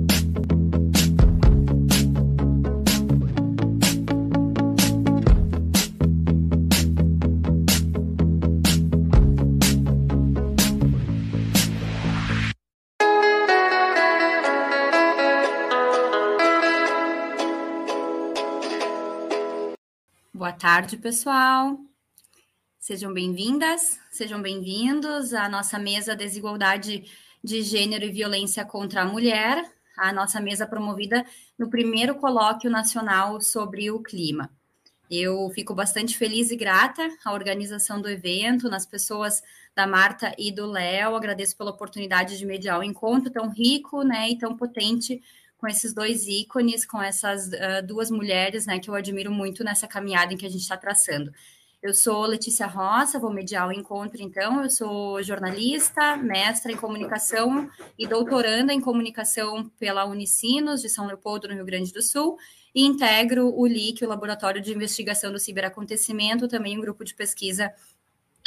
Boa tarde, pessoal. Sejam bem-vindas, sejam bem-vindos à nossa mesa Desigualdade de Gênero e Violência contra a Mulher, a nossa mesa promovida no primeiro colóquio nacional sobre o clima. Eu fico bastante feliz e grata à organização do evento, nas pessoas da Marta e do Léo. Agradeço pela oportunidade de mediar o um encontro tão rico né, e tão potente com esses dois ícones, com essas uh, duas mulheres né, que eu admiro muito nessa caminhada em que a gente está traçando. Eu sou Letícia Roça, vou mediar o encontro então. Eu sou jornalista, mestra em comunicação e doutoranda em comunicação pela Unicinos de São Leopoldo, no Rio Grande do Sul, e integro o LIC, o Laboratório de Investigação do Ciberacontecimento, também um grupo de pesquisa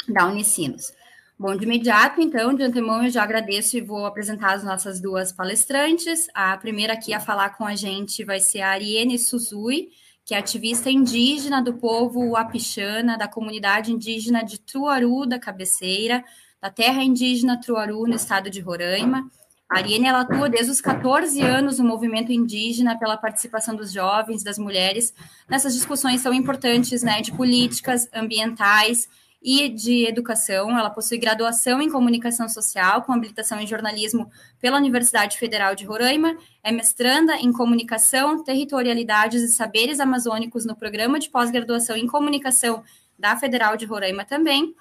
da Unicinos. Bom, de imediato, então, de antemão, eu já agradeço e vou apresentar as nossas duas palestrantes. A primeira aqui a falar com a gente vai ser a Ariane Suzui, que é ativista indígena do povo Apixana, da comunidade indígena de Truaru da Cabeceira, da terra indígena Truaru, no estado de Roraima. A Ariane ela atua desde os 14 anos no movimento indígena pela participação dos jovens, das mulheres, nessas discussões tão importantes né, de políticas ambientais e de educação. Ela possui graduação em comunicação social, com habilitação em jornalismo pela Universidade Federal de Roraima, é mestranda em comunicação, territorialidades e saberes amazônicos no programa de pós-graduação em comunicação da Federal de Roraima também,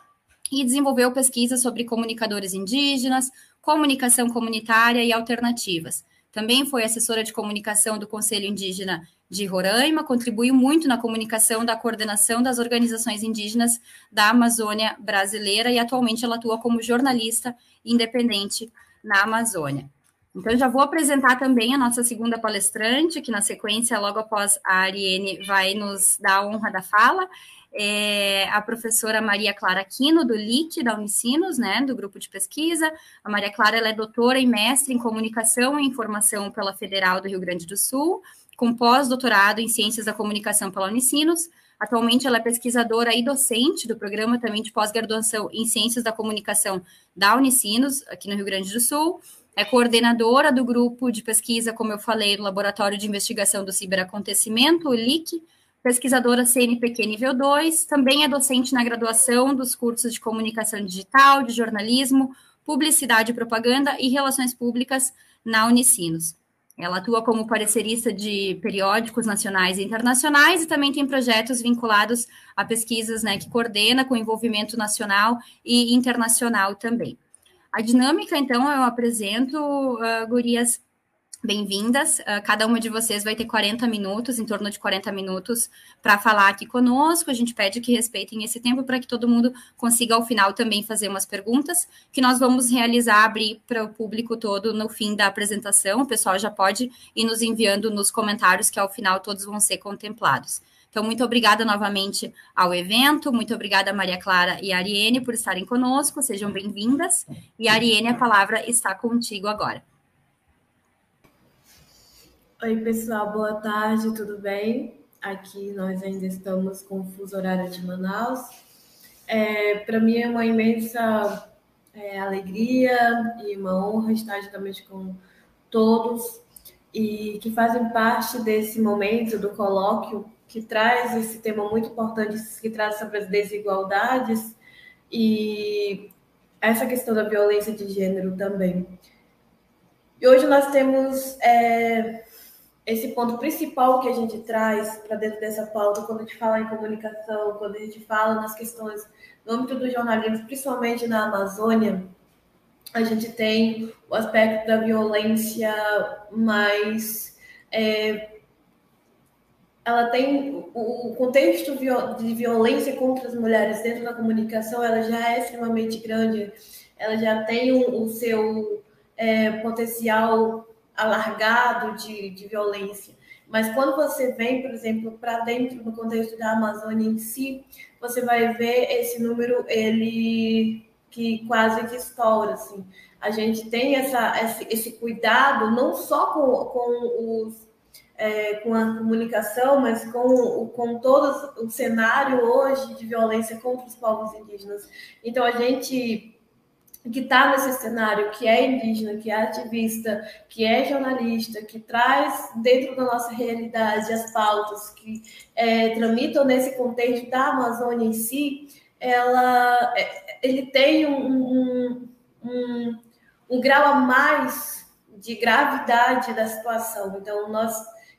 e desenvolveu pesquisas sobre comunicadores indígenas, comunicação comunitária e alternativas. Também foi assessora de comunicação do Conselho Indígena de Roraima, contribuiu muito na comunicação da coordenação das organizações indígenas da Amazônia brasileira e atualmente ela atua como jornalista independente na Amazônia. Então, já vou apresentar também a nossa segunda palestrante, que na sequência, logo após a Ariene, vai nos dar a honra da fala. É a professora Maria Clara Aquino, do LIC, da Unicinos, né, do grupo de pesquisa. A Maria Clara ela é doutora e mestre em comunicação e informação pela Federal do Rio Grande do Sul com pós-doutorado em Ciências da Comunicação pela Unicinos. Atualmente, ela é pesquisadora e docente do programa também de pós-graduação em Ciências da Comunicação da Unicinos, aqui no Rio Grande do Sul. É coordenadora do grupo de pesquisa, como eu falei, do Laboratório de Investigação do Ciberacontecimento, o LIC, pesquisadora CNPq nível 2, também é docente na graduação dos cursos de comunicação digital, de jornalismo, publicidade e propaganda e relações públicas na Unicinos. Ela atua como parecerista de periódicos nacionais e internacionais e também tem projetos vinculados a pesquisas né, que coordena com envolvimento nacional e internacional também. A dinâmica, então, eu apresento, uh, gurias, bem-vindas. Uh, cada uma de vocês vai ter 40 minutos, em torno de 40 minutos, para falar aqui conosco. A gente pede que respeitem esse tempo para que todo mundo consiga, ao final, também fazer umas perguntas, que nós vamos realizar, abrir para o público todo no fim da apresentação. O pessoal já pode ir nos enviando nos comentários, que ao final todos vão ser contemplados. Então, muito obrigada novamente ao evento, muito obrigada, Maria Clara e Ariene, por estarem conosco, sejam bem-vindas. E, Ariene, a palavra está contigo agora. Oi, pessoal, boa tarde, tudo bem? Aqui nós ainda estamos com o fuso horário de Manaus. É, Para mim é uma imensa é, alegria e uma honra estar juntamente com todos e que fazem parte desse momento do colóquio que traz esse tema muito importante, que traz sobre as desigualdades e essa questão da violência de gênero também. E hoje nós temos é, esse ponto principal que a gente traz para dentro dessa pauta, quando a gente fala em comunicação, quando a gente fala nas questões no âmbito do jornalismo, principalmente na Amazônia, a gente tem o aspecto da violência mais. É, ela tem o contexto de violência contra as mulheres dentro da comunicação, ela já é extremamente grande, ela já tem o, seu é, potencial alargado de, de violência. Mas quando você vem, por exemplo, para dentro do contexto da Amazônia em si, você vai ver esse número ele que quase que estoura, assim. a gente tem essa, esse, esse cuidado não só com, com os é, com a comunicação, mas com, com todo o cenário hoje de violência contra os povos indígenas. Então, a gente que está nesse cenário, que é indígena, que é ativista, que é jornalista, que traz dentro da nossa realidade as pautas que é, tramitam nesse contexto da Amazônia em si, ela, é, ele tem um, um, um, um grau a mais de gravidade da situação. Então, nós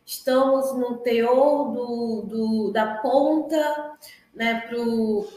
estamos no teor do, do da ponta né, para o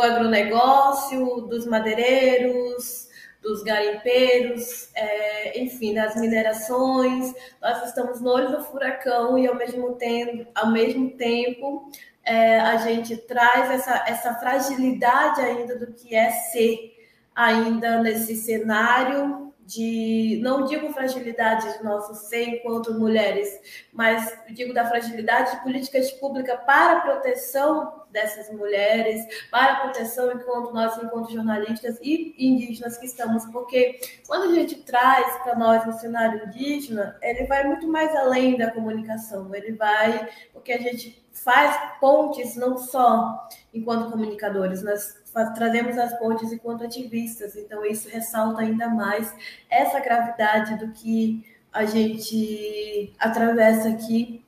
agronegócio, dos madeireiros, dos garimpeiros, é, enfim, das minerações. Nós estamos no olho do furacão e ao mesmo tempo, ao mesmo tempo é, a gente traz essa, essa fragilidade ainda do que é ser ainda nesse cenário de, não digo fragilidade de nosso ser enquanto mulheres, mas digo da fragilidade de políticas públicas para a proteção dessas mulheres, para a proteção enquanto nós, enquanto jornalistas e indígenas que estamos, porque quando a gente traz para nós o cenário indígena, ele vai muito mais além da comunicação, ele vai, porque a gente faz pontes não só enquanto comunicadores, nós trazemos as pontes enquanto ativistas, então isso ressalta ainda mais essa gravidade do que a gente atravessa aqui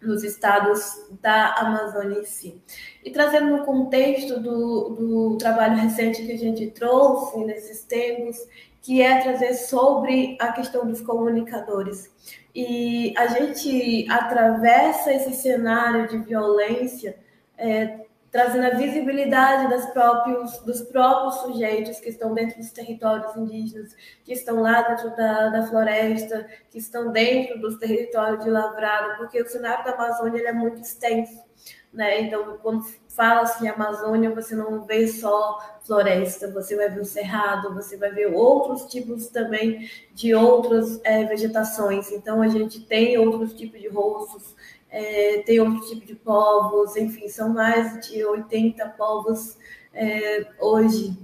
nos estados da Amazônia em si. E trazendo no contexto do, do trabalho recente que a gente trouxe nesses tempos, que é trazer sobre a questão dos comunicadores. E a gente atravessa esse cenário de violência é, trazendo a visibilidade das próprios, dos próprios sujeitos que estão dentro dos territórios indígenas, que estão lá dentro da, da floresta, que estão dentro dos territórios de lavrado, porque o cenário da Amazônia é muito extenso. Né? Então, quando fala-se em Amazônia, você não vê só floresta, você vai ver o cerrado, você vai ver outros tipos também de outras é, vegetações. Então, a gente tem outros tipos de rostos, é, tem outro tipo de povos, enfim, são mais de 80 povos é, hoje,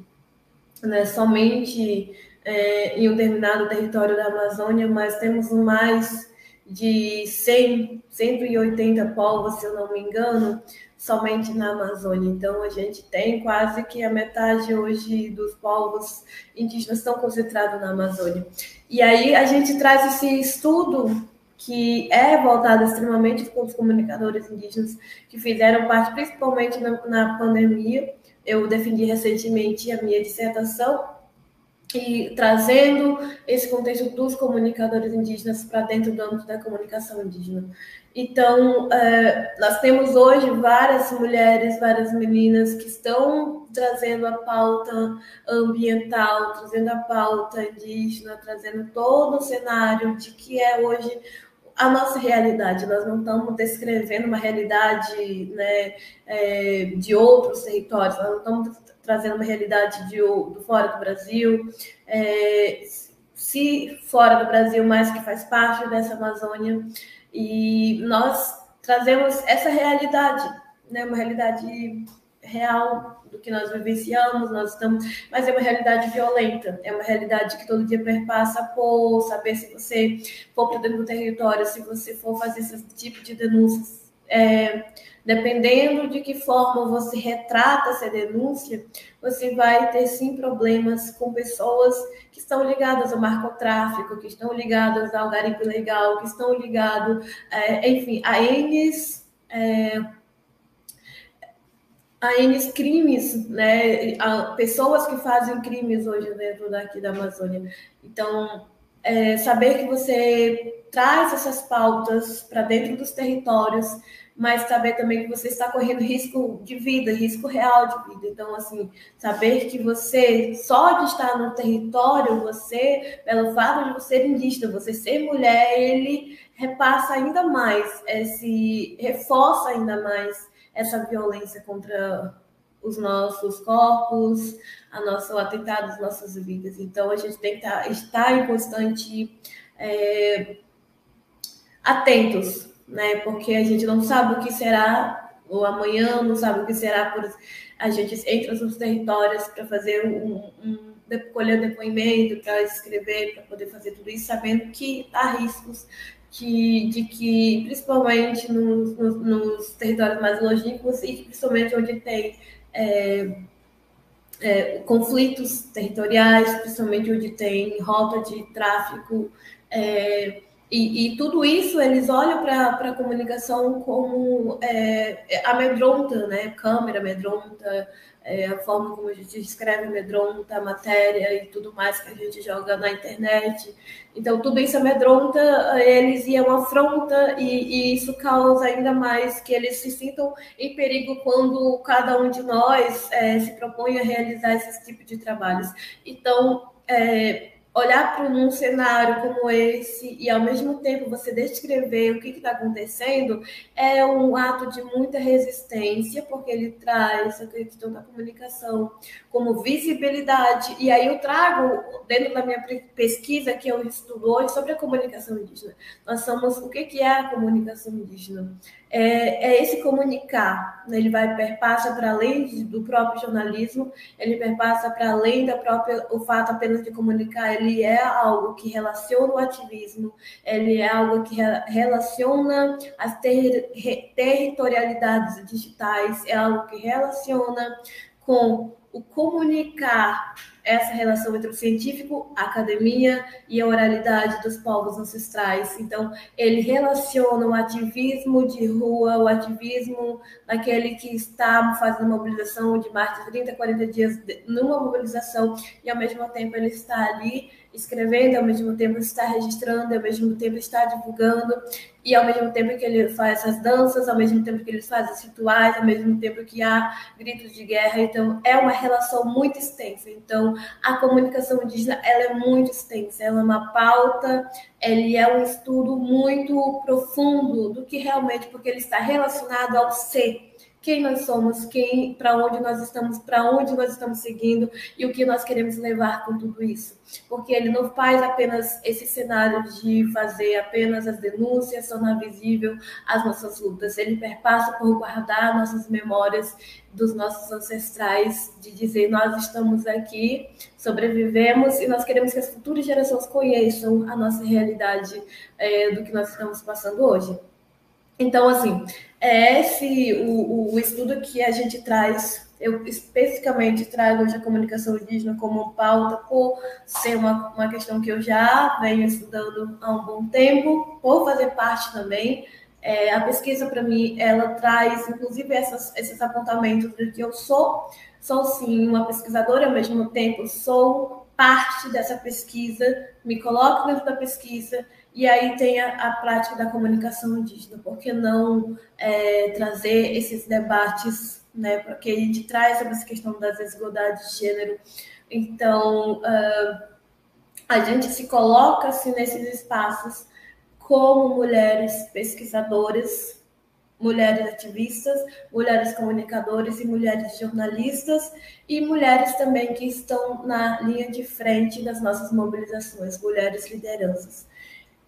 né, somente é, em um determinado território da Amazônia, mas temos mais de 100, 180 povos, se eu não me engano, somente na Amazônia. Então, a gente tem quase que a metade hoje dos povos indígenas estão concentrados na Amazônia. E aí a gente traz esse estudo que é voltada extremamente para os comunicadores indígenas que fizeram parte, principalmente na, na pandemia. Eu defendi recentemente a minha dissertação e trazendo esse contexto dos comunicadores indígenas para dentro do âmbito da comunicação indígena. Então, é, nós temos hoje várias mulheres, várias meninas que estão trazendo a pauta ambiental, trazendo a pauta indígena, trazendo todo o cenário de que é hoje a nossa realidade. Nós não estamos descrevendo uma realidade né, é, de outros territórios, nós não estamos trazendo uma realidade de, do fora do Brasil. É, se fora do Brasil, mas que faz parte dessa Amazônia. E nós trazemos essa realidade, né, uma realidade real do que nós vivenciamos, nós estamos, mas é uma realidade violenta, é uma realidade que todo dia perpassa por saber se você for para dentro do território, se você for fazer esse tipo de denúncias, é, dependendo de que forma você retrata essa denúncia, você vai ter sim problemas com pessoas que estão ligadas ao narcotráfico, que estão ligadas ao garimpo ilegal, que estão ligados, é, enfim, a N é, a N crimes, né? A pessoas que fazem crimes hoje dentro daqui da Amazônia. Então, é, saber que você traz essas pautas para dentro dos territórios, mas saber também que você está correndo risco de vida, risco real de vida. Então, assim, saber que você, só de estar no território, você, pelo fato de você ser indígena, você ser mulher, ele repassa ainda mais, esse, reforça ainda mais essa violência contra os nossos corpos, a nosso, atentado às nossas vidas. Então, a gente tem que estar, tá, estar em constante é, atentos, né? Porque a gente não sabe o que será o amanhã, não sabe o que será por a gente entra nos territórios para fazer um, um, colher depoimento, para escrever, para poder fazer tudo isso, sabendo que há riscos que, de que, principalmente nos, nos, nos territórios mais longínquos e principalmente onde tem é, é, conflitos territoriais, principalmente onde tem rota de tráfico, é, e, e, tudo isso eles olham para a comunicação como é, amedronta, né? Câmera amedronta, é, a forma como a gente escreve amedronta, a matéria e tudo mais que a gente joga na internet. Então, tudo isso amedronta eles e é uma afronta, e, e isso causa ainda mais que eles se sintam em perigo quando cada um de nós é, se propõe a realizar esse tipo de trabalhos. Então, é, olhar para um cenário como esse e ao mesmo tempo você descrever o que está acontecendo é um ato de muita resistência, porque ele traz a questão da comunicação como visibilidade. E aí eu trago, dentro da minha pesquisa que eu estudo hoje sobre a comunicação indígena, nós somos o que é a comunicação indígena? É, é esse comunicar. Né? Ele vai perpassa para além do próprio jornalismo, ele perpassa para além da própria o fato apenas de comunicar. Ele é algo que relaciona o ativismo, ele é algo que relaciona as ter, territorialidades digitais, é algo que relaciona com o comunicar essa relação entre o científico, a academia e a oralidade dos povos ancestrais. Então, ele relaciona o ativismo de rua, o ativismo daquele que está fazendo mobilização de mais de 30, 40 dias numa mobilização e, ao mesmo tempo, ele está ali escrevendo, ao mesmo tempo está registrando, ao mesmo tempo está divulgando, e ao mesmo tempo que ele faz as danças, ao mesmo tempo que ele faz os rituais, ao mesmo tempo que há gritos de guerra. Então, é uma relação muito extensa. Então, a comunicação indígena ela é muito extensa, ela é uma pauta, ele é um estudo muito profundo do que realmente, porque ele está relacionado ao ser quem nós somos, quem, para onde nós estamos, para onde nós estamos seguindo e o que nós queremos levar com tudo isso. Porque ele não faz apenas esse cenário de fazer apenas as denúncias, tornar visível as nossas lutas. Ele perpassa por guardar nossas memórias dos nossos ancestrais, de dizer nós estamos aqui, sobrevivemos e nós queremos que as futuras gerações conheçam a nossa realidade é, do que nós estamos passando hoje. Então, assim, é esse o, o estudo que a gente traz. Eu especificamente trago hoje a comunicação indígena como pauta, por ser uma, uma questão que eu já venho estudando há um bom tempo, por fazer parte também. É, a pesquisa, para mim, ela traz, inclusive, essas, esses apontamentos de que eu sou, sou sim uma pesquisadora, ao mesmo tempo sou parte dessa pesquisa, me coloco dentro da pesquisa, e aí tem a, a prática da comunicação indígena. Por que não é, trazer esses debates, né? Porque a gente traz sobre essa questão das desigualdades de gênero. Então, uh, a gente se coloca assim, nesses espaços como mulheres pesquisadoras, mulheres ativistas, mulheres comunicadoras e mulheres jornalistas e mulheres também que estão na linha de frente das nossas mobilizações, mulheres lideranças.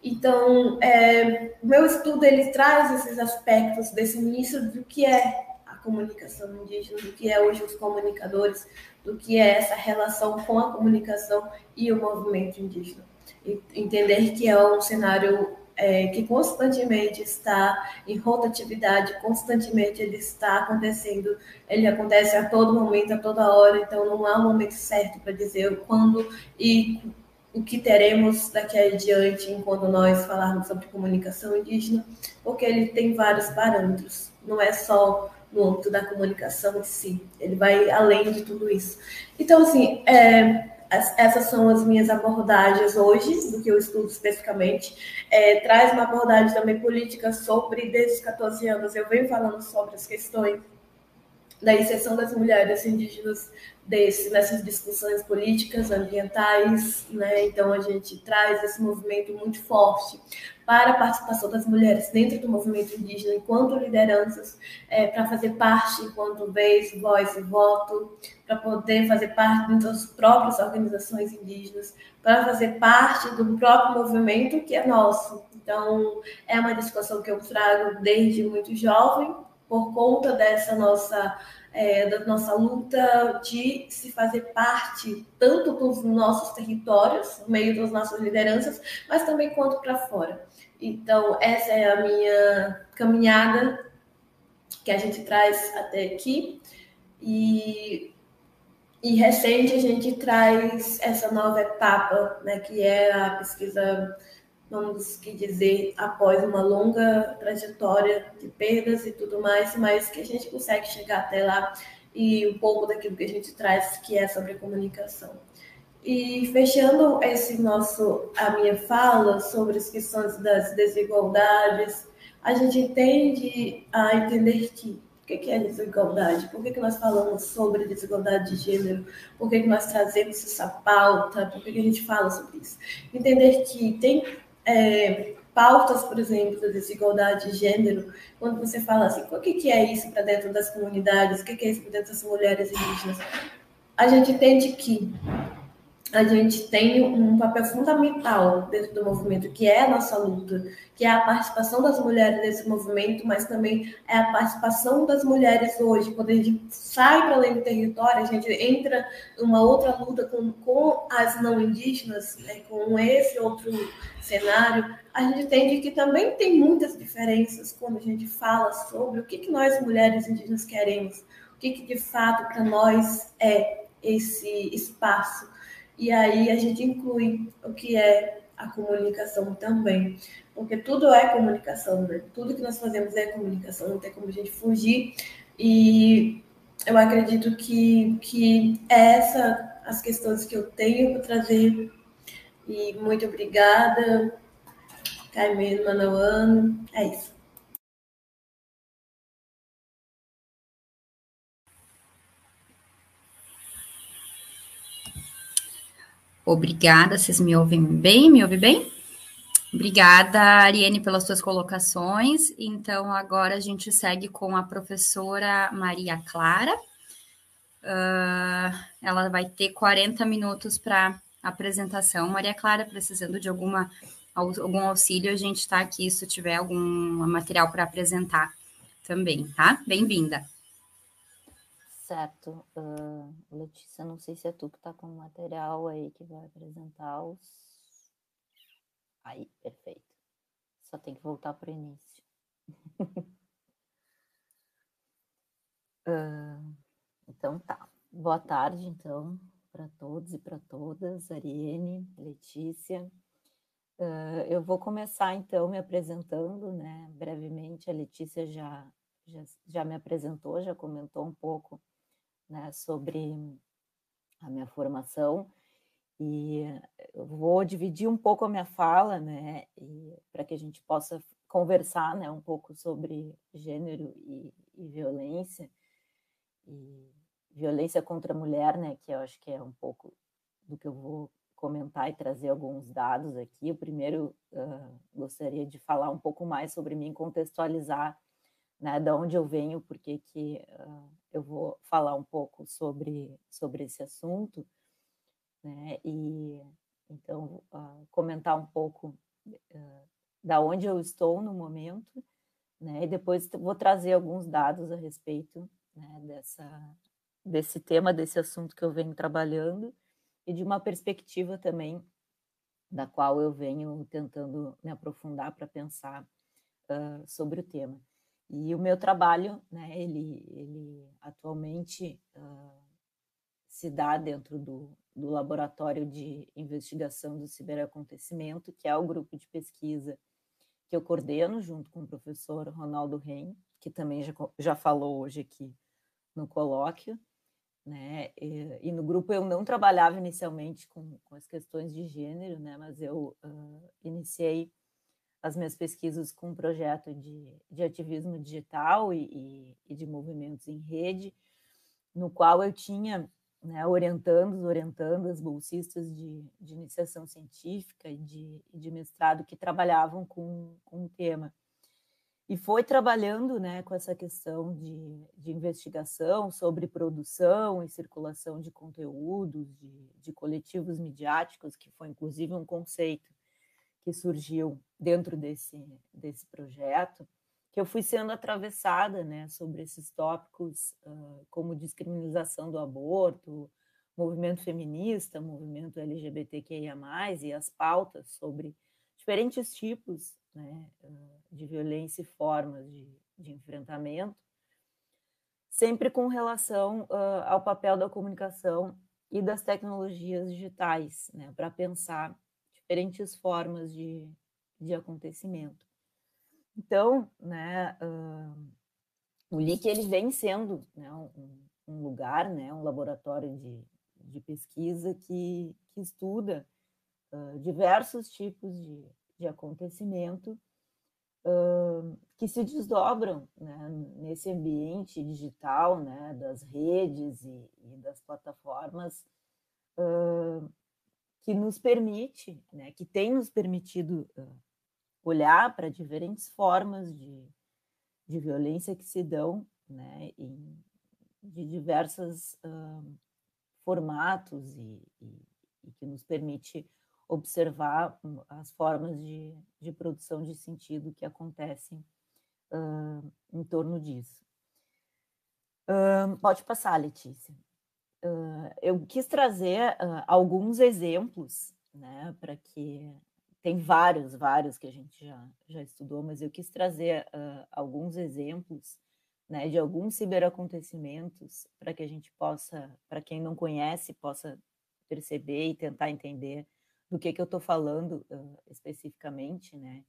Então, é, meu estudo ele traz esses aspectos desse início do que é a comunicação indígena, do que é hoje os comunicadores, do que é essa relação com a comunicação e o movimento indígena. Entender que é um cenário é, que constantemente está em rotatividade, constantemente ele está acontecendo, ele acontece a todo momento, a toda hora, então não há um momento certo para dizer quando e o que teremos daqui adiante enquanto nós falarmos sobre comunicação indígena, porque ele tem vários parâmetros, não é só no âmbito da comunicação em si, ele vai além de tudo isso. Então, assim, é, essas são as minhas abordagens hoje, do que eu estudo especificamente. É, traz uma abordagem também política sobre, desde os 14 anos, eu venho falando sobre as questões da inserção das mulheres indígenas desse, nessas discussões políticas, ambientais, né? Então a gente traz esse movimento muito forte para a participação das mulheres dentro do movimento indígena enquanto lideranças, é, para fazer parte enquanto vez, voz e voto, para poder fazer parte das próprias organizações indígenas, para fazer parte do próprio movimento que é nosso. Então é uma discussão que eu trago desde muito jovem por conta dessa nossa é, da nossa luta de se fazer parte tanto dos nossos territórios, no meio das nossas lideranças, mas também quanto para fora. Então, essa é a minha caminhada que a gente traz até aqui. E, e recente a gente traz essa nova etapa, né, que é a pesquisa, vamos que dizer, após uma longa trajetória de perdas e tudo mais, mas que a gente consegue chegar até lá e um pouco daquilo que a gente traz, que é sobre comunicação. E fechando esse nosso a minha fala sobre as questões das desigualdades, a gente tende a entender que o que é desigualdade? Por que, que nós falamos sobre desigualdade de gênero? Por que, que nós trazemos essa pauta? Por que, que a gente fala sobre isso? Entender que tem é, pautas, por exemplo, da desigualdade de gênero, quando você fala assim, o que, que é isso para dentro das comunidades? O que, que é isso para dentro das mulheres indígenas? A gente entende que a gente tem um papel fundamental dentro do movimento, que é a nossa luta, que é a participação das mulheres nesse movimento, mas também é a participação das mulheres hoje. Quando a gente sai para além do território, a gente entra numa outra luta com, com as não indígenas, né, com esse outro cenário, a gente entende que também tem muitas diferenças quando a gente fala sobre o que, que nós, mulheres indígenas, queremos, o que, que de fato para nós é esse espaço e aí a gente inclui o que é a comunicação também, porque tudo é comunicação, né? Tudo que nós fazemos é comunicação, não tem como a gente fugir. E eu acredito que, que é essa as questões que eu tenho para trazer. E muito obrigada, Carmen Manauano. É isso. Obrigada, vocês me ouvem bem? Me ouvem bem? Obrigada, Ariane, pelas suas colocações. Então, agora a gente segue com a professora Maria Clara. Uh, ela vai ter 40 minutos para apresentação. Maria Clara, precisando de alguma, algum auxílio, a gente está aqui se tiver algum material para apresentar também, tá? Bem-vinda. Certo. Uh, Letícia, não sei se é tu que está com o material aí que vai apresentar os. Aí, perfeito. Só tem que voltar para o início. uh, então tá. Boa tarde, então, para todos e para todas, Ariane, Letícia. Uh, eu vou começar, então, me apresentando, né, brevemente. A Letícia já, já, já me apresentou, já comentou um pouco né, sobre a minha formação e eu vou dividir um pouco a minha fala, né, para que a gente possa conversar, né, um pouco sobre gênero e, e, violência e violência contra a mulher, né, que eu acho que é um pouco do que eu vou comentar e trazer alguns dados aqui. O primeiro uh, gostaria de falar um pouco mais sobre mim, contextualizar né, da onde eu venho, porque que uh, eu vou falar um pouco sobre, sobre esse assunto, né, e então uh, comentar um pouco uh, da onde eu estou no momento, né, e depois vou trazer alguns dados a respeito né, dessa, desse tema, desse assunto que eu venho trabalhando, e de uma perspectiva também da qual eu venho tentando me aprofundar para pensar sobre o tema. E o meu trabalho, né, ele, ele atualmente uh, se dá dentro do, do Laboratório de Investigação do Ciberacontecimento, que é o grupo de pesquisa que eu coordeno junto com o professor Ronaldo Reim, que também já, já falou hoje aqui no colóquio, né? E, e, no grupo eu não trabalhava inicialmente com, com as questões de gênero, né? Mas eu uh, iniciei as minhas pesquisas com um projeto de, de ativismo digital e, e, de movimentos em rede, no qual eu tinha né, orientando, orientando as bolsistas de, de iniciação científica e de, de mestrado que trabalhavam com, com o tema. E foi trabalhando né, com essa questão de, de investigação sobre produção e circulação de conteúdos, de, de coletivos midiáticos, que foi inclusive um conceito que surgiu dentro desse, desse projeto, que eu fui sendo atravessada, né, sobre esses tópicos uh, como descriminalização do aborto, movimento feminista, movimento LGBTQIA+, e as pautas sobre diferentes tipos né, de violência e formas de, de enfrentamento, sempre com relação uh, ao papel da comunicação e das tecnologias digitais, né, para pensar diferentes formas de, de acontecimento. Então, né, uh, o LIC ele vem sendo né, um, um, lugar, né, um laboratório de, de pesquisa que, que estuda uh, diversos tipos de, de acontecimento uh, que se desdobram né, nesse ambiente digital, né, das redes e, e das plataformas, que nos permite, né, que tem nos permitido olhar para diferentes formas de, de violência que se dão né, em, de diversos uh, formatos e, e, e, que nos permite observar as formas de, de produção de sentido que acontecem uh, em torno disso. Uh, pode passar, Letícia. Eu quis trazer alguns exemplos né, para que tem vários, vários que a gente já, já estudou, mas eu quis trazer uh, alguns exemplos né, de alguns ciberacontecimentos para que a gente possa, para quem não conhece, possa perceber e tentar entender do que, que eu estou falando uh, especificamente, né?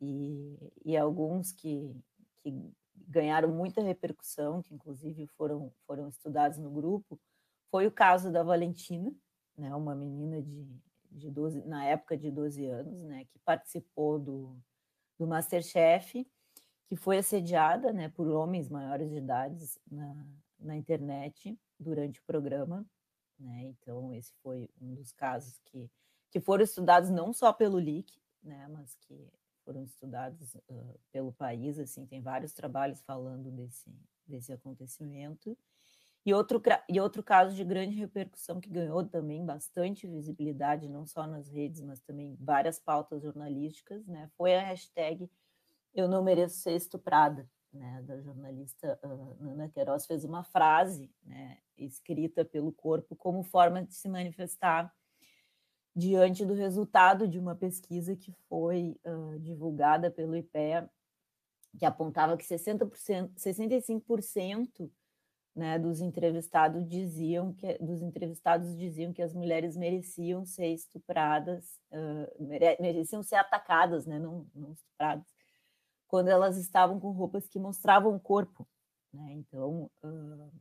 E, e alguns que, que ganharam muita repercussão, que inclusive foram, foram estudados no grupo, foi o caso da Valentina, né, uma menina de, de 12, na época de 12 anos, né, que participou do, do Masterchef, que foi assediada né, por homens maiores de idade na, na internet durante o programa. Né? Então, esse foi um dos casos que, que foram estudados não só pelo LIC, né, mas que foram estudados uh, pelo país. Assim, tem vários trabalhos falando desse, desse acontecimento. E outro, e outro caso de grande repercussão que ganhou também bastante visibilidade, não só nas redes, mas também várias pautas jornalísticas, né, foi a hashtag Eu Não Mereço Ser Estuprada, né, da jornalista uh, Nana Queiroz, fez uma frase né, escrita pelo corpo como forma de se manifestar diante do resultado de uma pesquisa que foi uh, divulgada pelo IPEA, que apontava que 60%, 65% né, dos entrevistados diziam que dos entrevistados diziam que as mulheres mereciam ser estupradas, uh, mereciam ser atacadas, né, não, não estupradas, quando elas estavam com roupas que mostravam o corpo, né? Então, uh,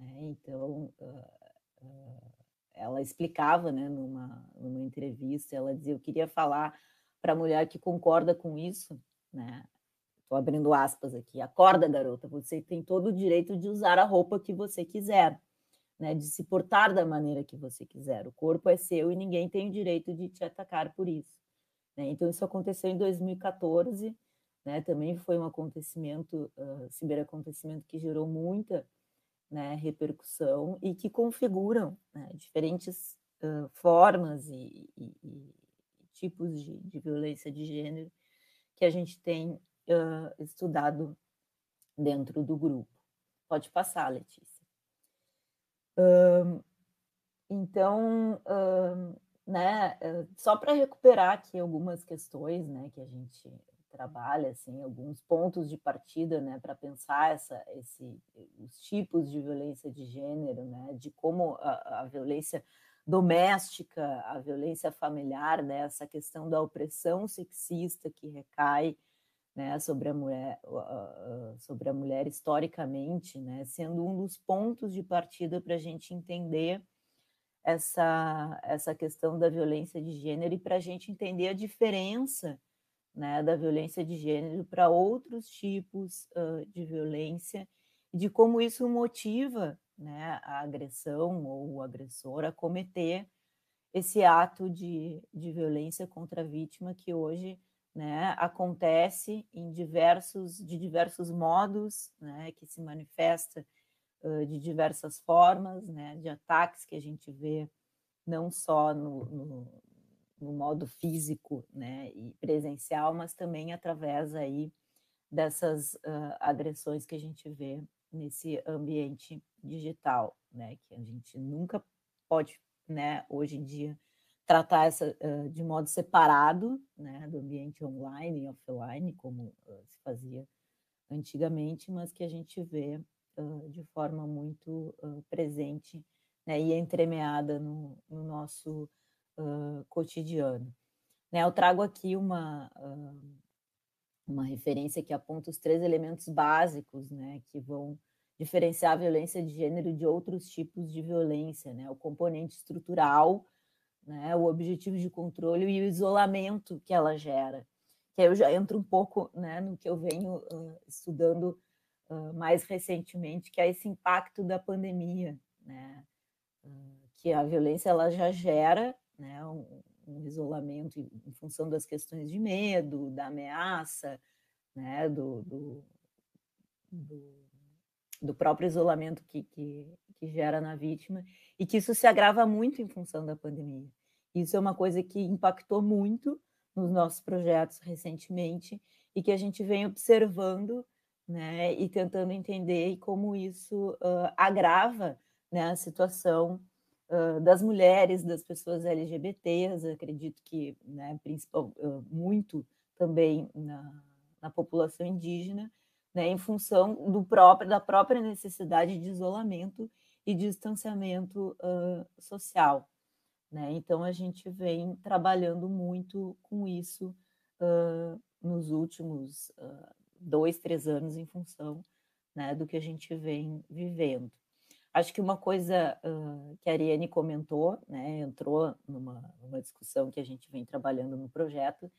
então uh, ela explicava, né, numa, numa entrevista, ela dizia, eu queria falar para a mulher que concorda com isso, né? Estou abrindo aspas aqui. Acorda, garota, você tem todo o direito de usar a roupa que você quiser, né? De se portar da maneira que você quiser. O corpo é seu e ninguém tem o direito de te atacar por isso. Né? Então, isso aconteceu em 2014, né? Também foi um acontecimento, uh, ciberacontecimento que gerou muita né, repercussão e que configuram né, diferentes uh, formas e, e, e tipos de, de, violência de gênero que a gente tem uh, estudado dentro do grupo. Pode passar, Letícia. então, né, só para recuperar aqui algumas questões, né, que a gente trabalha, assim, alguns pontos de partida, né, para pensar essa, esse, os tipos de violência de gênero, né, de como a, a violência doméstica, a violência familiar, né, essa questão da opressão sexista que recai né, sobre a mulher, sobre a mulher historicamente, né, sendo um dos pontos de partida para a gente entender essa, essa questão da violência de gênero e para a gente entender a diferença né, da violência de gênero para outros tipos uh, de violência e de como isso motiva né, a agressão ou o agressor a cometer esse ato de, de violência contra a vítima que hoje né, acontece em diversos, de diversos modos, né, que se manifesta uh, de diversas formas, né, de ataques que a gente vê não só no, no, no modo físico né, e presencial, mas também através aí dessas uh, agressões que a gente vê nesse ambiente digital, né? Que a gente nunca pode, né, hoje em dia, tratar essa uh, de modo separado, né, do ambiente online e offline, como uh, se fazia antigamente, mas que a gente vê uh, de forma muito presente né, e entremeada no, no nosso cotidiano. Né, eu trago aqui uma, uma referência que aponta os três elementos básicos né, que vão diferenciar a violência de gênero de outros tipos de violência, né? O componente estrutural, né? O objetivo de controle e o isolamento que ela gera. Que aí eu já entro um pouco, né, no que eu venho uh, estudando uh, mais recentemente, que é esse impacto da pandemia, né? Uh, que a violência ela já gera, né, um, um isolamento em, função das questões de medo, da ameaça, né, do, do, do do próprio isolamento que, que, que, gera na vítima, e que isso se agrava muito em função da pandemia. Isso é uma coisa que impactou muito nos nossos projetos recentemente e que a gente vem observando né, e tentando entender como isso uh, agrava né, a situação uh, das mulheres, das pessoas LGBTs, acredito que né, principal, uh, muito também na, na população indígena, né, em função do próprio, da própria necessidade de isolamento e distanciamento social. Né? Então, a gente vem trabalhando muito com isso uh, nos últimos uh, dois, três anos, em função né, do que a gente vem vivendo. Acho que uma coisa que a Ariane comentou, né, entrou numa, numa discussão que a gente vem trabalhando no projeto,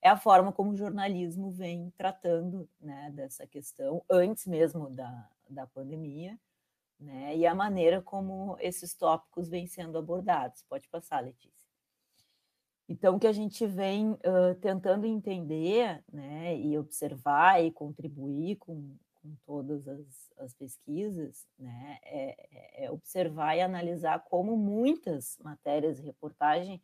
é a forma como o jornalismo vem tratando né, dessa questão, antes mesmo da, da pandemia, né, e a maneira como esses tópicos vêm sendo abordados. Pode passar, Letícia. Então, o que a gente vem uh, tentando entender né, e observar e contribuir com, com todas as, as pesquisas né, é, é observar e analisar como muitas matérias e reportagem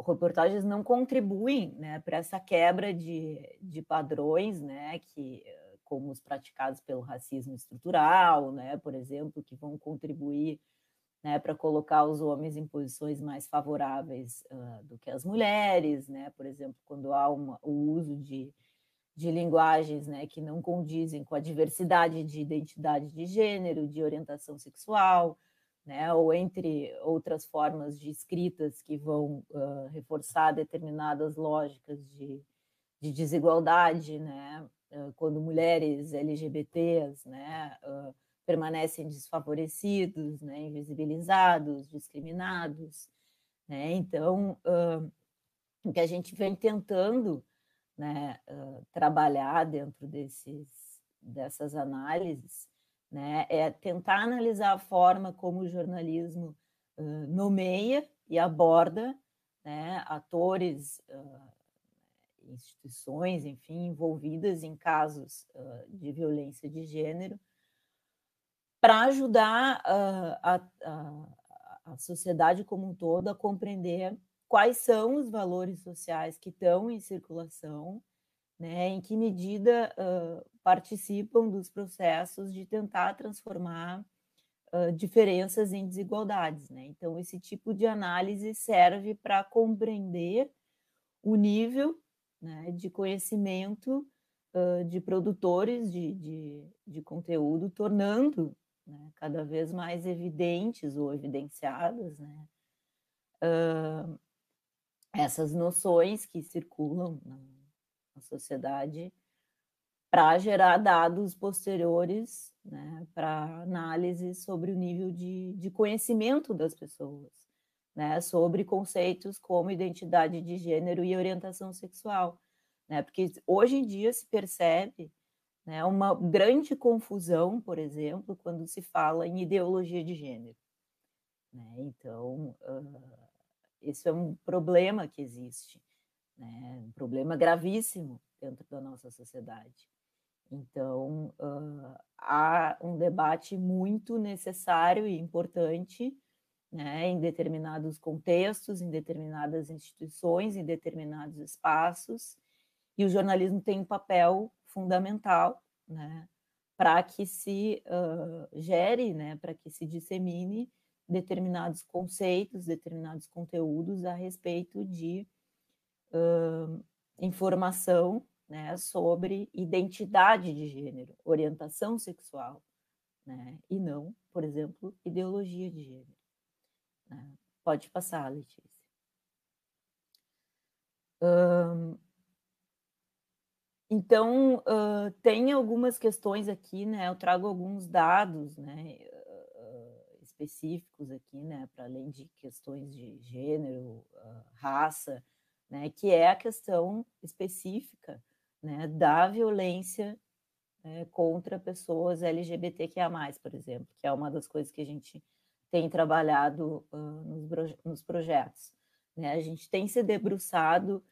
reportagens não contribuem né, para essa quebra de, de padrões, né, que, como os praticados pelo racismo estrutural, né, por exemplo, que vão contribuir né, para colocar os homens em posições mais favoráveis uh, do que as mulheres, né, por exemplo, quando há uma, o uso de, de linguagens né, que não condizem com a diversidade de identidade de gênero, de orientação sexual, né, ou entre outras formas de escritas que vão uh, reforçar determinadas lógicas de, de desigualdade, né, quando mulheres LGBTs né, permanecem desfavorecidos, né, invisibilizados, discriminados. Né, então, o que a gente vem tentando né, trabalhar dentro desses, dessas análises né? É tentar analisar a forma como o jornalismo nomeia e aborda né, atores, instituições, enfim, envolvidas em casos uh, de violência de gênero, para ajudar a, a, a sociedade como um todo a compreender quais são os valores sociais que estão em circulação né, em que medida uh, participam dos processos de tentar transformar uh, diferenças em desigualdades. Né? Então, esse tipo de análise serve para compreender o nível né, de conhecimento uh, de produtores de, de, de conteúdo, tornando né, cada vez mais evidentes ou evidenciadas né, essas noções que circulam a sociedade para gerar dados posteriores né, para análise sobre o nível de, de conhecimento das pessoas, né, sobre conceitos como identidade de gênero e orientação sexual. Né, porque hoje em dia se percebe né, uma grande confusão, por exemplo, quando se fala em ideologia de gênero. Né? Então, uh, isso é um problema que existe né? um problema gravíssimo dentro da nossa sociedade. Então, uh, há um debate muito necessário e importante né, em determinados contextos, em determinadas instituições, em determinados espaços, e o jornalismo tem um papel fundamental, né, para que se uh, gere, né, para que se dissemine determinados conceitos, determinados conteúdos a respeito de uh, informação né, sobre identidade de gênero, orientação sexual, né, e não, por exemplo, ideologia de gênero. Pode passar, Letícia. Então, uh, tem algumas questões aqui, né? Eu trago alguns dados, né? Específicos aqui, né? Para além de questões de gênero, uh, raça, né? Que é a questão específica, né? Da violência né? contra pessoas LGBTQIA+, por exemplo, que é uma das coisas que a gente tem trabalhado nos, nos projetos. Né? A gente tem se debruçado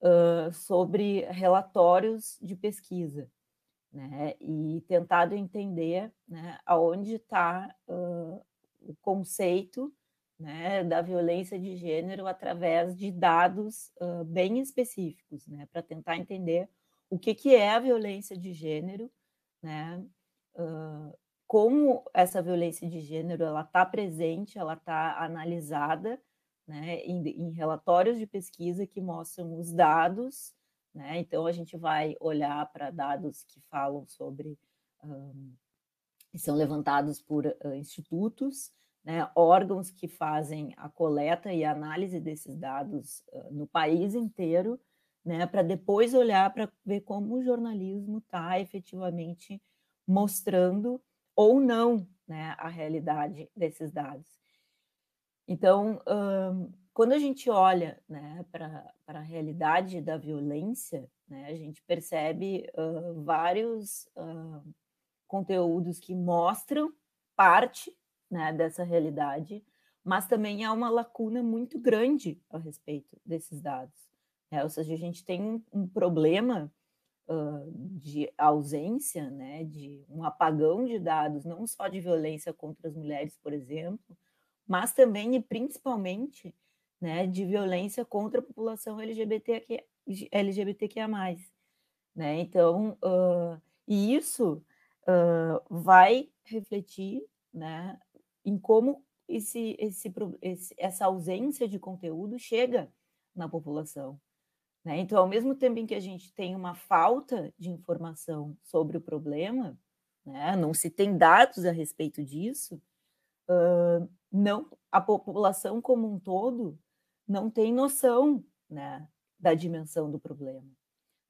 uh, sobre relatórios de pesquisa, né? E tentado entender né, aonde está uh, o conceito né, da violência de gênero através de dados uh, bem específicos, né, para tentar entender o que, que é a violência de gênero, né, uh, como essa violência de gênero ela está presente, ela está analisada né, em, em, relatórios de pesquisa que mostram os dados, né, então a gente vai olhar para dados que falam sobre, um, que são levantados por uh, institutos, né, órgãos que fazem a coleta e análise desses dados uh, no país inteiro, né, para depois olhar para ver como o jornalismo está efetivamente mostrando ou não né, a realidade desses dados. Então, quando a gente olha né, para a realidade da violência, né, a gente percebe uh, vários uh, conteúdos que mostram parte né, dessa realidade, mas também há uma lacuna muito grande a respeito desses dados. Né? Ou seja, a gente tem um, um problema de ausência, né, de um apagão de dados, não só de violência contra as mulheres, por exemplo, mas também e principalmente né, de violência contra a população LGBTQ, LGBTQIA+. Né? Então, uh, e isso uh, vai refletir né, em como esse, esse, esse, essa ausência de conteúdo chega na população. Né? Então, ao mesmo tempo em que a gente tem uma falta de informação sobre o problema, né, não se tem dados a respeito disso, uh, não a população como um todo não tem noção né, da dimensão do problema,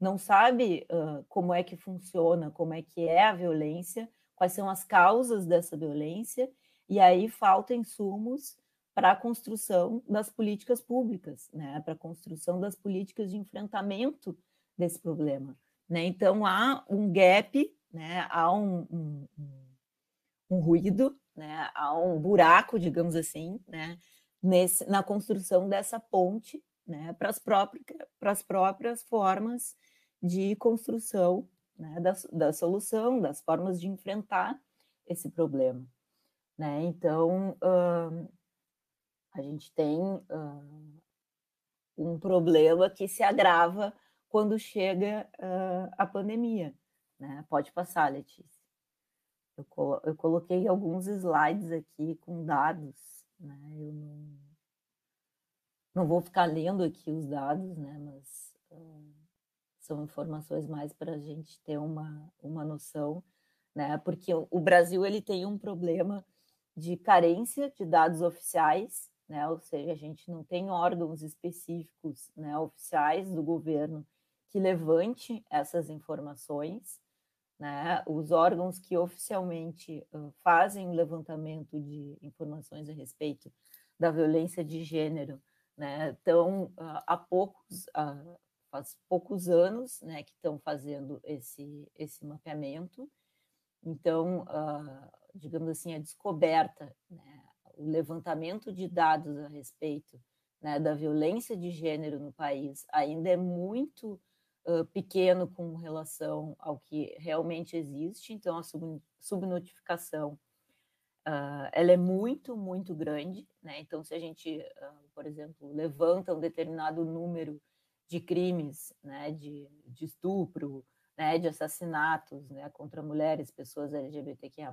não sabe uh, como é que funciona, como é que é a violência, quais são as causas dessa violência, e aí falta insumos para a construção das políticas públicas, né, para a construção das políticas de enfrentamento desse problema. Né? Então há um gap, né, há um, um, um ruído né, há um buraco, digamos assim, né, nesse, na construção dessa ponte né, para as próprias, próprias formas de construção né, da, da solução, das formas de enfrentar esse problema. Né? Então, a gente tem uh, um problema que se agrava quando chega uh, a pandemia. Né? Pode passar, Letícia. Eu, colo eu coloquei alguns slides aqui com dados, né? Eu não, não vou ficar lendo aqui os dados, né? Mas uh, são informações mais para a gente ter uma, uma noção, né? Porque o, Brasil ele tem um problema de carência de dados oficiais, né? Ou seja, a gente não tem órgãos específicos, né, oficiais do governo que levante essas informações né, os órgãos que oficialmente uh, fazem o levantamento de informações a respeito da violência de gênero, né, estão uh, há poucos, uh, faz poucos anos, né, que estão fazendo esse, esse mapeamento. Então, digamos assim, a descoberta, né, o levantamento de dados a respeito né, da violência de gênero no país ainda é muito pequeno com relação ao que realmente existe, então a sub, subnotificação uh, ela é muito, muito grande, né? Então, se a gente, uh, por exemplo, levanta um determinado número de crimes, né, de, de estupro, né, de assassinatos né, contra mulheres, pessoas LGBTQIA+,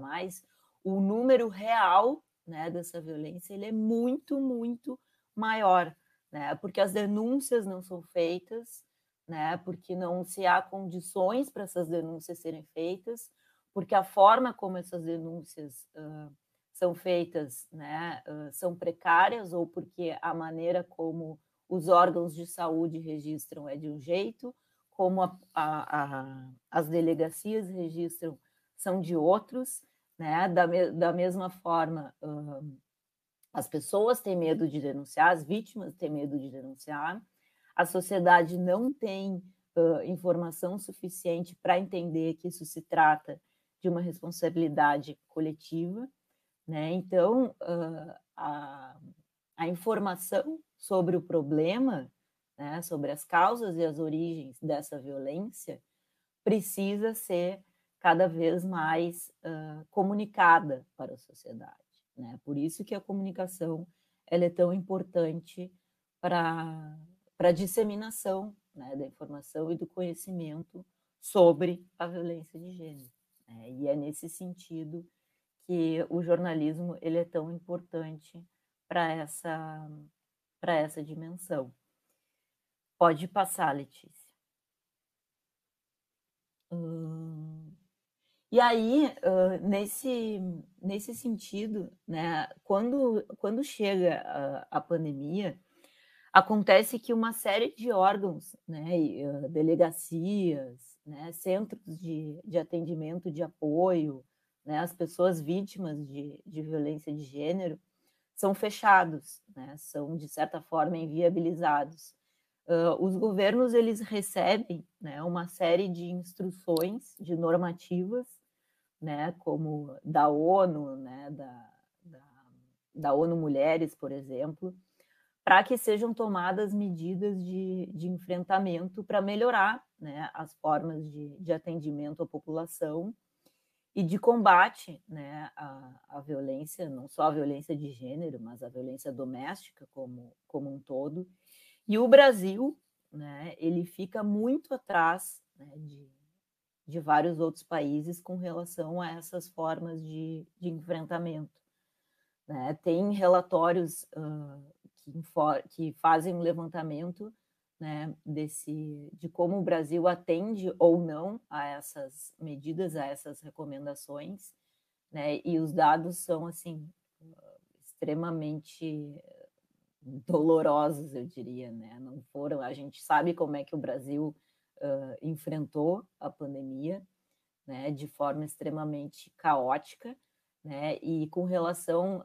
o número real né, dessa violência ele é muito, muito maior, né, porque as denúncias não são feitas, né, porque não se há condições para essas denúncias serem feitas, porque a forma como essas denúncias uh, são feitas né, uh, são precárias ou porque a maneira como os órgãos de saúde registram é de um jeito, como a, a, a, as delegacias registram são de outros, né? Da, me, da mesma forma, uh, as pessoas têm medo de denunciar, as vítimas têm medo de denunciar, a sociedade não tem uh, informação suficiente para entender que isso se trata de uma responsabilidade coletiva, né? Então, uh, a, a informação sobre o problema né, sobre as causas e as origens dessa violência, precisa ser cada vez mais uh, comunicada para a sociedade. Né? Por isso que a comunicação ela é tão importante para a disseminação né, da informação e do conhecimento sobre a violência de gênero. Né? E é nesse sentido que o jornalismo ele é tão importante para essa, essa dimensão. Pode passar, Letícia. Hum, e aí, uh, nesse, nesse sentido, né, quando, quando chega a, a, pandemia, acontece que uma série de órgãos, né, e, uh, delegacias, né, centros de, de atendimento, de apoio, né, as pessoas vítimas de, de violência de gênero, são fechados, né, são, de certa forma, inviabilizados. Uh, os governos eles recebem né, uma série de instruções, de normativas, né, como da ONU, né, da, da, da ONU Mulheres, por exemplo, para que sejam tomadas medidas de, de enfrentamento para melhorar né, as formas de, de atendimento à população e de combate né, à, à violência, não só a violência de gênero, mas a violência doméstica como, como um todo, e o Brasil, né, ele fica muito atrás né, de, de vários outros países com relação a essas formas de, de enfrentamento. Né? Tem relatórios uh, que, que, fazem um levantamento né, desse, de como o Brasil atende ou não a essas medidas, a essas recomendações, né, e os dados são assim extremamente dolorosos, eu diria, né? Não foram. A gente sabe como é que o Brasil uh, enfrentou a pandemia, né? De forma extremamente caótica, né? E com relação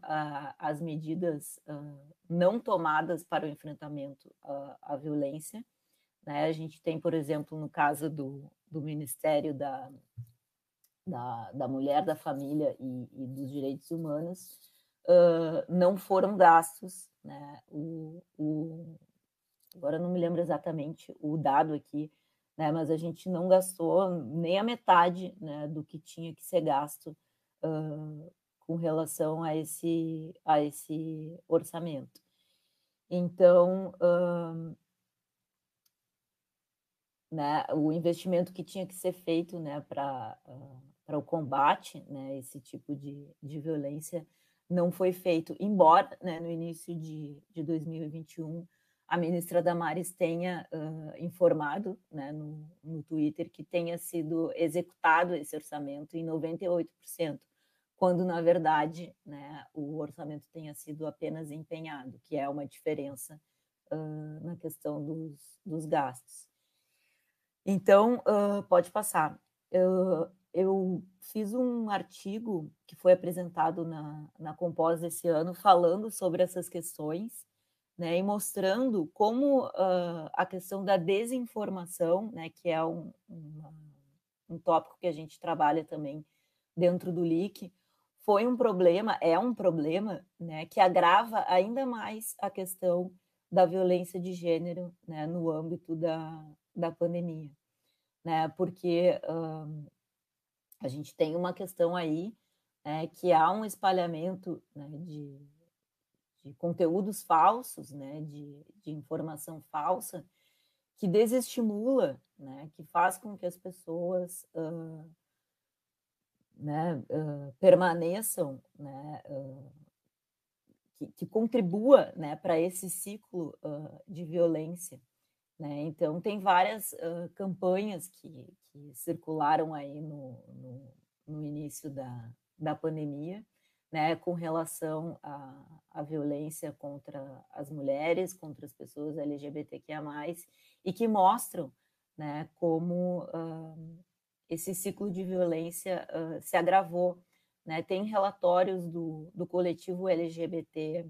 às medidas uh, não tomadas para o enfrentamento à, à violência, né? A gente tem, por exemplo, no caso do, do Ministério da, da, da Mulher, da Família e, e dos Direitos Humanos, uh, não foram gastos né? O, o, agora não me lembro exatamente o dado aqui, né? mas a gente não gastou nem a metade né, do que tinha que ser gasto uh, com relação a esse, a esse orçamento. Então, uh, né, o investimento que tinha que ser feito né, para uh, o combate, né, esse tipo de, de violência, não foi feito, embora né, no início de, de 2021 a ministra Damares tenha uh, informado né, no, no Twitter que tenha sido executado esse orçamento em 98%, quando na verdade né, o orçamento tenha sido apenas empenhado, que é uma diferença uh, na questão dos, dos gastos. Então, uh, pode passar. Eu, eu fiz um artigo que foi apresentado na, na Compós esse ano, falando sobre essas questões, né, e mostrando como uh, a questão da desinformação, né, que é um, uma, um tópico que a gente trabalha também dentro do LIC, foi um problema, é um problema, né, que agrava ainda mais a questão da violência de gênero né, no âmbito da, da pandemia. Né, porque uh, a gente tem uma questão aí né, que há um espalhamento né, de, de, conteúdos falsos, né, de, de, informação falsa, que desestimula, né, que faz com que as pessoas uh, né, uh, permaneçam, né, uh, que, que, contribua né, para esse ciclo de violência. Né? Então, tem várias campanhas que, que, circularam aí no, no, no início da, da pandemia, né, com relação à, à violência contra as mulheres, contra as pessoas LGBTQIA+, e que mostram né, como uh, esse ciclo de violência uh, se agravou. Né? Tem relatórios do, do coletivo LGBT,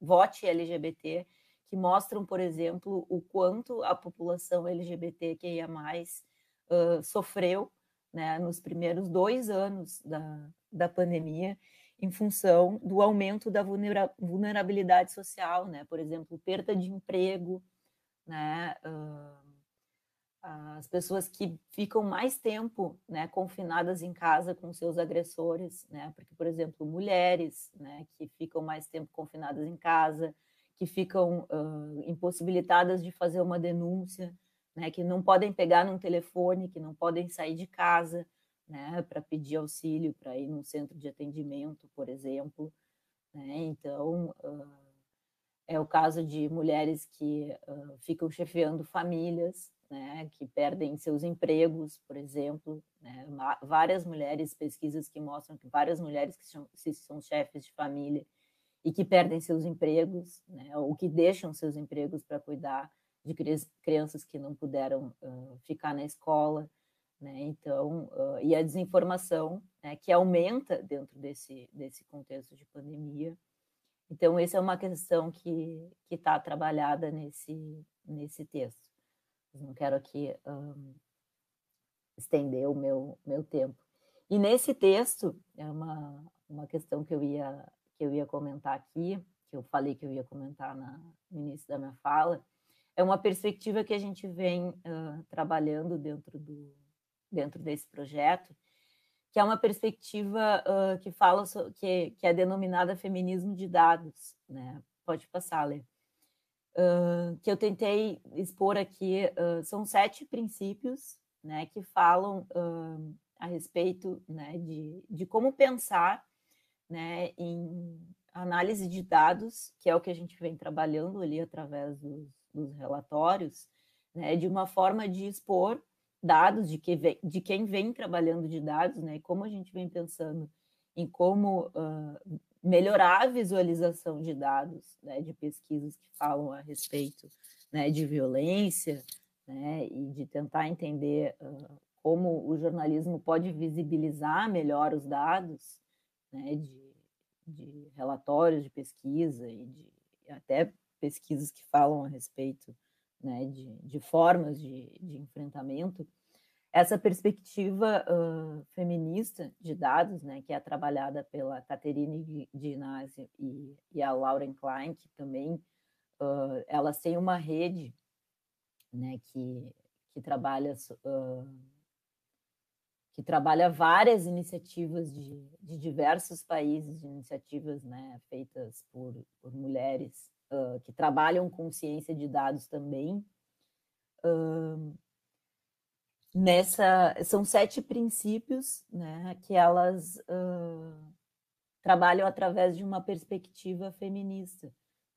Vote LGBT, que mostram, por exemplo, o quanto a população LGBTQIA+, uh, sofreu né, nos primeiros dois anos da, da pandemia, em função do aumento da vulnerabilidade social, né? Por exemplo, perda de emprego, né? Uh, as pessoas que ficam mais tempo, né, confinadas em casa com seus agressores, né? Porque, por exemplo, mulheres, né, que ficam mais tempo confinadas em casa, que ficam uh, impossibilitadas de fazer uma denúncia, né? Que não podem pegar num telefone, que não podem sair de casa, né, para pedir auxílio, para ir num centro de atendimento, por exemplo. Né? Então, uh, é o caso de mulheres que uh, ficam chefiando famílias, né, que perdem seus empregos, por exemplo. Né? Várias mulheres, pesquisas que mostram que várias mulheres que são, são chefes de família e que perdem seus empregos, né, ou que deixam seus empregos para cuidar de crianças que não puderam uh, ficar na escola. Né? Então, uh, e a desinformação, né, que aumenta dentro desse, desse contexto de pandemia. Então, essa é uma questão que está trabalhada nesse, nesse texto. Não quero aqui um, estender o meu, meu tempo. E nesse texto, é uma, uma questão que eu, ia, que eu ia comentar aqui, que eu falei que eu ia comentar na, no início da minha fala, é uma perspectiva que a gente vem uh, trabalhando dentro do, dentro desse projeto, que é uma perspectiva uh, que fala so, que, que é denominada feminismo de dados, né? Pode passar, Lê. Uh, que eu tentei expor aqui uh, são sete princípios, né, que falam a respeito, né, de, de como pensar, né, em análise de dados, que é o que a gente vem trabalhando ali através dos, dos relatórios, né, de uma forma de expor dados de, que vem, de quem vem trabalhando de dados, né? E como a gente vem pensando em como uh, melhorar a visualização de dados, né? De pesquisas que falam a respeito, né? De violência, né? E de tentar entender uh, como o jornalismo pode visibilizar melhor os dados, né? De, de relatórios de pesquisa e de até pesquisas que falam a respeito né, de, de formas de, de, enfrentamento, essa perspectiva uh, feminista de dados, né, que é trabalhada pela Caterine Ginásio e, e a Lauren Klein, que também uh, elas têm uma rede né, que, que trabalha uh, que trabalha várias iniciativas de, de diversos países, iniciativas né, feitas por, por mulheres uh, que trabalham com ciência de dados também. Uh, nessa são sete princípios né, que elas uh, trabalham através de uma perspectiva feminista.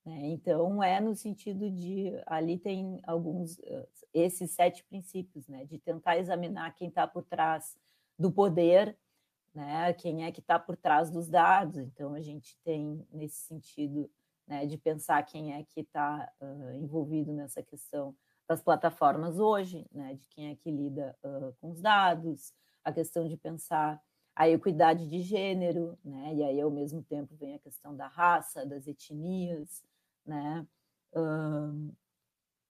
Né? Então é no sentido de ali tem alguns esses sete princípios, né, de tentar examinar quem está por trás do poder, né, quem é que está por trás dos dados. Então a gente tem nesse sentido né, de pensar quem é que está uh, envolvido nessa questão das plataformas hoje, né, de quem é que lida uh, com os dados, a questão de pensar a equidade de gênero, né, e aí ao mesmo tempo vem a questão da raça, das etnias, né, uh,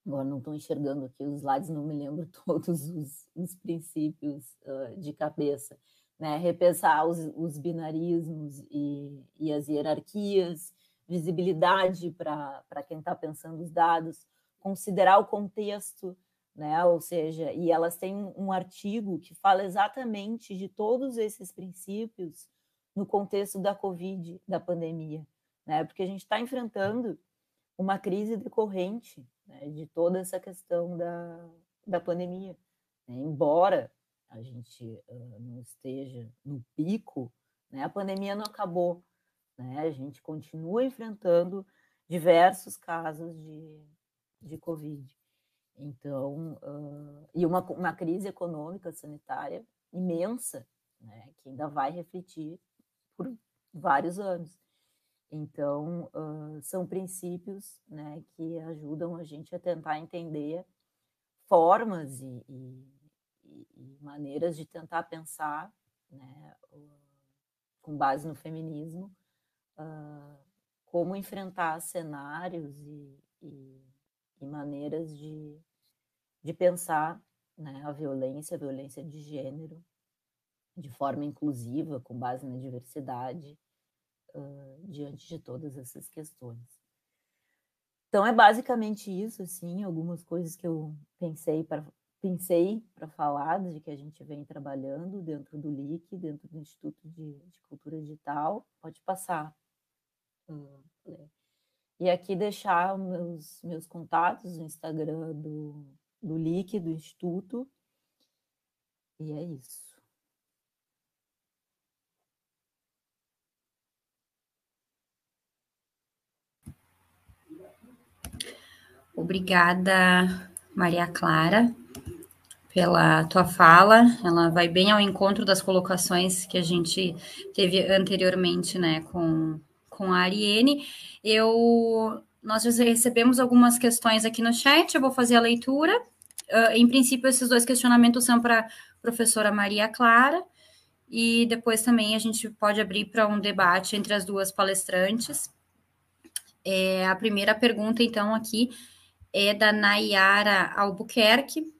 agora não estou enxergando aqui os slides, não me lembro todos os, os princípios de cabeça, né, repensar os, os binarismos e, e as hierarquias, visibilidade para quem está pensando os dados, considerar o contexto, né? Ou seja, e elas têm um artigo que fala exatamente de todos esses princípios no contexto da Covid, da pandemia, né? Porque a gente está enfrentando uma crise decorrente, né, de toda essa questão da, da pandemia. Né? Embora a gente uh, não esteja no pico, né, a pandemia não acabou. Né? A gente continua enfrentando diversos casos de, de Covid. Então, uh, e uma, uma crise econômica sanitária imensa, né, que ainda vai refletir por vários anos. Então, uh, são princípios né, que ajudam a gente a tentar entender formas e, e, e maneiras de tentar pensar, né, com base no feminismo, uh, como enfrentar cenários e, e, e maneiras de, de pensar né, a violência, a violência de gênero, de forma inclusiva, com base na diversidade, uh, diante de todas essas questões. Então é basicamente isso, assim, algumas coisas que eu pensei para pensei falar de que a gente vem trabalhando dentro do LIC, dentro do Instituto de, de Cultura Digital. Pode passar. Uh, e aqui deixar meus, meus contatos no Instagram do, do LIC, do Instituto. E é isso. Obrigada, Maria Clara, pela tua fala. Ela vai bem ao encontro das colocações que a gente teve anteriormente, né, com, com a Ariene. Eu, nós recebemos algumas questões aqui no chat, eu vou fazer a leitura. Uh, em princípio, esses dois questionamentos são para a professora Maria Clara, e depois também a gente pode abrir para um debate entre as duas palestrantes. É, a primeira pergunta, então, aqui é da Nayara Albuquerque.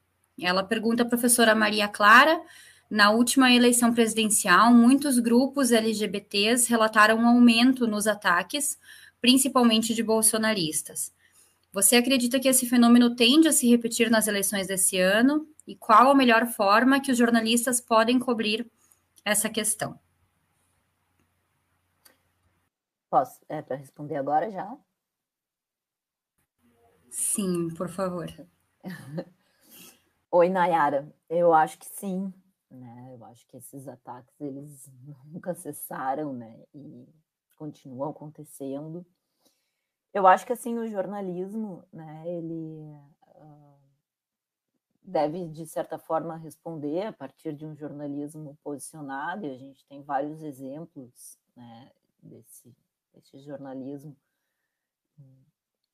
Ela pergunta à professora Maria Clara: na última eleição presidencial, muitos grupos LGBTs relataram um aumento nos ataques, principalmente de bolsonaristas. Você acredita que esse fenômeno tende a se repetir nas eleições desse ano? E qual a melhor forma que os jornalistas podem cobrir essa questão? Posso? É para responder agora já? Sim, por favor. Oi, Nayara. Eu acho que sim, né? Eu acho que esses ataques eles nunca cessaram, né? E continuam acontecendo. Eu acho que assim o jornalismo, né? Ele uh, deve de certa forma responder a partir de um jornalismo posicionado. E a gente tem vários exemplos, né? Desse, desse jornalismo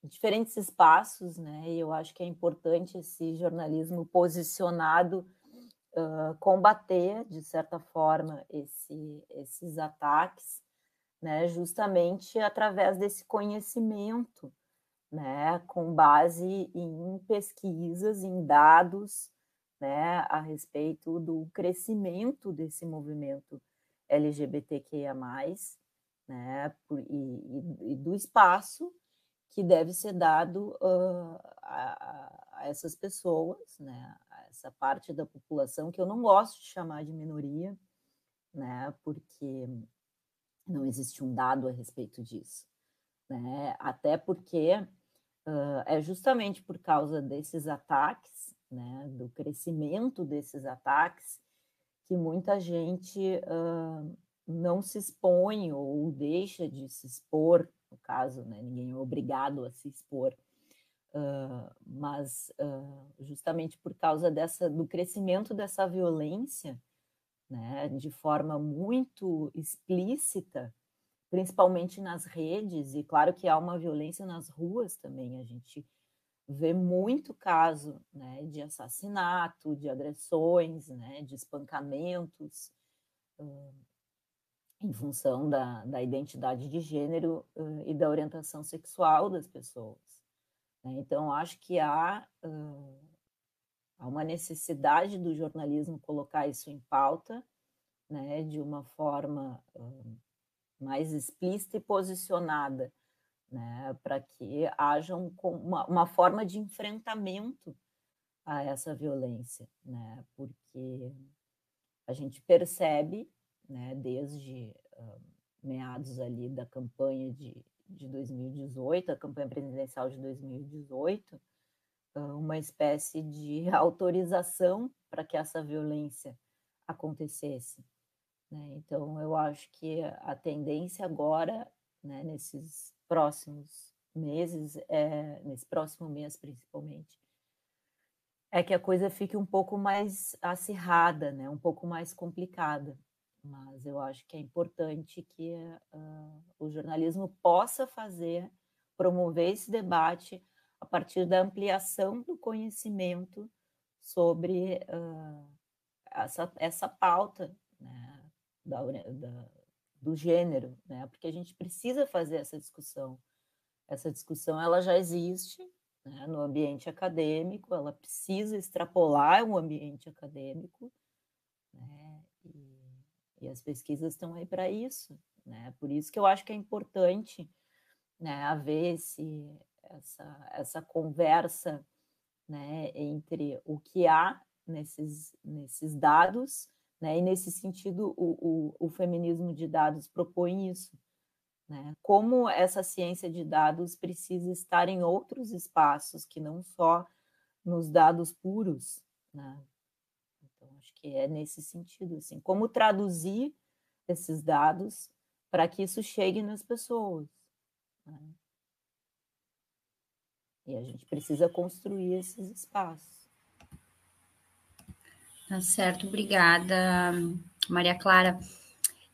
diferentes espaços, né? E eu acho que é importante esse jornalismo posicionado combater, de certa forma, esse, esses ataques, né? Justamente através desse conhecimento, né? Com base em pesquisas, em dados, né? A respeito do crescimento desse movimento LGBTQIA+, né? Por, e, e, do espaço que deve ser dado uh, a, a, essas pessoas, né, essa parte da população que eu não gosto de chamar de minoria, né, porque não existe um dado a respeito disso, né, até porque uh, é justamente por causa desses ataques, né, do crescimento desses ataques, que muita gente uh, não se expõe ou deixa de se expor no caso, né? ninguém é obrigado a se expor, uh, mas uh, justamente por causa dessa, do crescimento dessa violência, né? de forma muito explícita, principalmente nas redes, e claro que há uma violência nas ruas também, a gente vê muito caso né, de assassinato, de agressões, né, de espancamentos, uh, em função da, da identidade de gênero e da orientação sexual das pessoas. Né? Então, acho que há, há uma necessidade do jornalismo colocar isso em pauta, né, de uma forma mais explícita e posicionada, né, para que haja um, uma, uma forma de enfrentamento a essa violência, né, porque a gente percebe né, desde meados ali da campanha de, de 2018, a campanha presidencial de 2018, uma espécie de autorização para que essa violência acontecesse. Né? Então, eu acho que a tendência agora, né, nesses próximos meses, é, nesse próximo mês principalmente, é que a coisa fique um pouco mais acirrada, né, um pouco mais complicada. Mas eu acho que é importante que uh, o jornalismo possa fazer, promover esse debate a partir da ampliação do conhecimento sobre uh, essa, essa pauta né, da, da, do gênero, né, porque a gente precisa fazer essa discussão. Essa discussão ela já existe né, no ambiente acadêmico, ela precisa extrapolar o ambiente acadêmico, né, e as pesquisas estão aí para isso. Né, por isso que eu acho que é importante né, haver esse, essa, essa conversa né, entre o que há nesses, nesses dados, né, e nesse sentido o, o, o feminismo de dados propõe isso. Né? Como essa ciência de dados precisa estar em outros espaços que não só nos dados puros. Né? Que é nesse sentido. Assim, como traduzir esses dados para que isso chegue nas pessoas. Né? E a gente precisa construir esses espaços. Tá certo, obrigada, Maria Clara.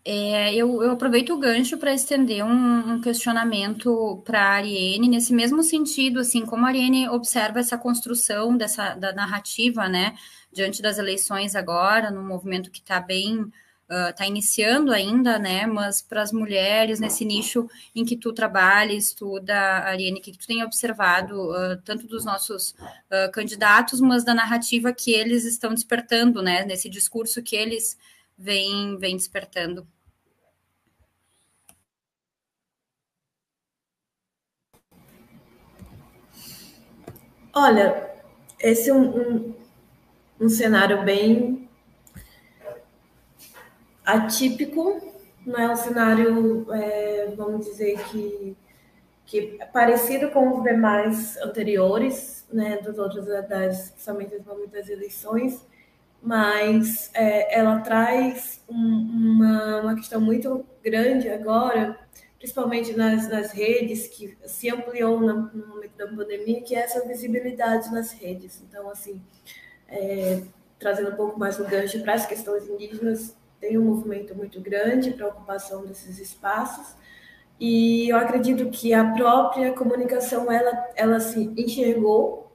É, eu, eu, aproveito o gancho para estender um, um questionamento para a Ariane, nesse mesmo sentido, assim, como a Ariane observa essa construção dessa da narrativa, né, diante das eleições agora, num movimento que está bem está uh, iniciando ainda, né? Mas para as mulheres nesse nicho em que tu trabalha, estuda, Ariane, que tu tem observado uh, tanto dos nossos uh, candidatos, mas da narrativa que eles estão despertando, né? Nesse discurso que eles vêm, vêm despertando. Olha, esse é um, um, um cenário bem atípico, não é um cenário, é, vamos dizer que, que é parecido com os demais anteriores, né, dos outros, das, principalmente das eleições, mas é, ela traz um, uma, uma questão muito grande agora, principalmente nas, nas redes, que se ampliou no, no momento da pandemia, que é essa visibilidade nas redes. Então, assim, é, trazendo um pouco mais o gancho para as questões indígenas, tem um movimento muito grande para a ocupação desses espaços. E eu acredito que a própria comunicação ela, ela se enxergou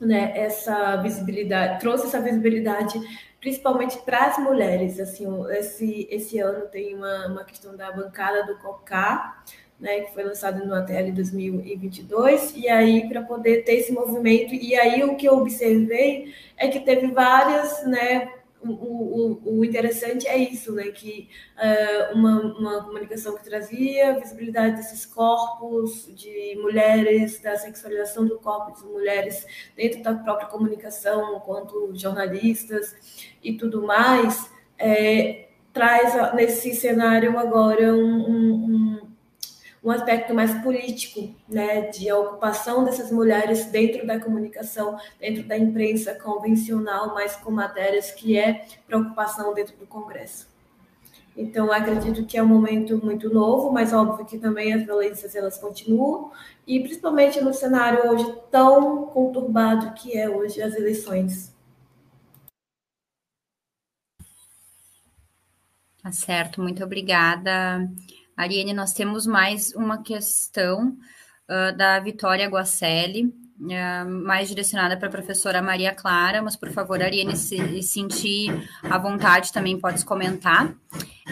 né, essa visibilidade, trouxe essa visibilidade principalmente para as mulheres. Assim, esse, esse ano tem uma, uma questão da bancada do COCA, né, que foi lançado no ATL 2022, e aí para poder ter esse movimento, e aí o que eu observei é que teve várias, né, o, o, o, interessante é isso, né? Que uh, uma, uma comunicação que trazia visibilidade desses corpos de mulheres, da sexualização do corpo de mulheres dentro da própria comunicação, quanto jornalistas e tudo mais, é, traz nesse cenário agora um, um, um aspecto mais político, né, de ocupação dessas mulheres dentro da comunicação, dentro da imprensa convencional, mas com matérias que é preocupação dentro do Congresso. Então, acredito que é um momento muito novo, mas óbvio que também as violências elas continuam, e principalmente no cenário hoje tão conturbado que é hoje as eleições. Tá certo, muito obrigada. Ariane, nós temos mais uma questão uh, da Vitória Guacelli, uh, mais direcionada para a professora Maria Clara, mas por favor, Ariane, se sentir à vontade, também pode comentar.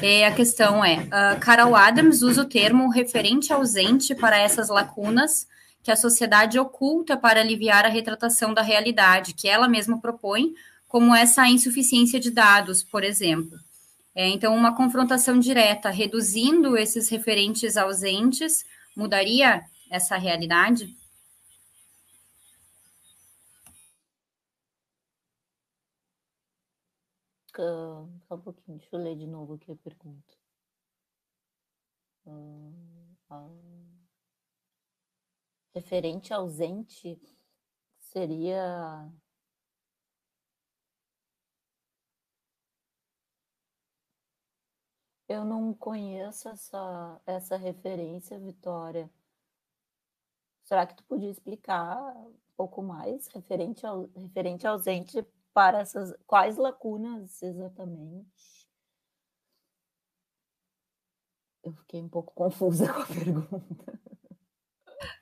E a questão é: uh, Carol Adams usa o termo referente ausente para essas lacunas que a sociedade oculta para aliviar a retratação da realidade, que ela mesma propõe, como essa insuficiência de dados, por exemplo. É, então, uma confrontação direta, reduzindo esses referentes ausentes, mudaria essa realidade? Só um pouquinho, deixa eu ler de novo aqui a pergunta. Uh, uh, referente ausente seria Eu não conheço essa, essa referência, Vitória. Será que tu podia explicar um pouco mais referente ao referente ausente para essas quais lacunas exatamente? Eu fiquei um pouco confusa com a pergunta.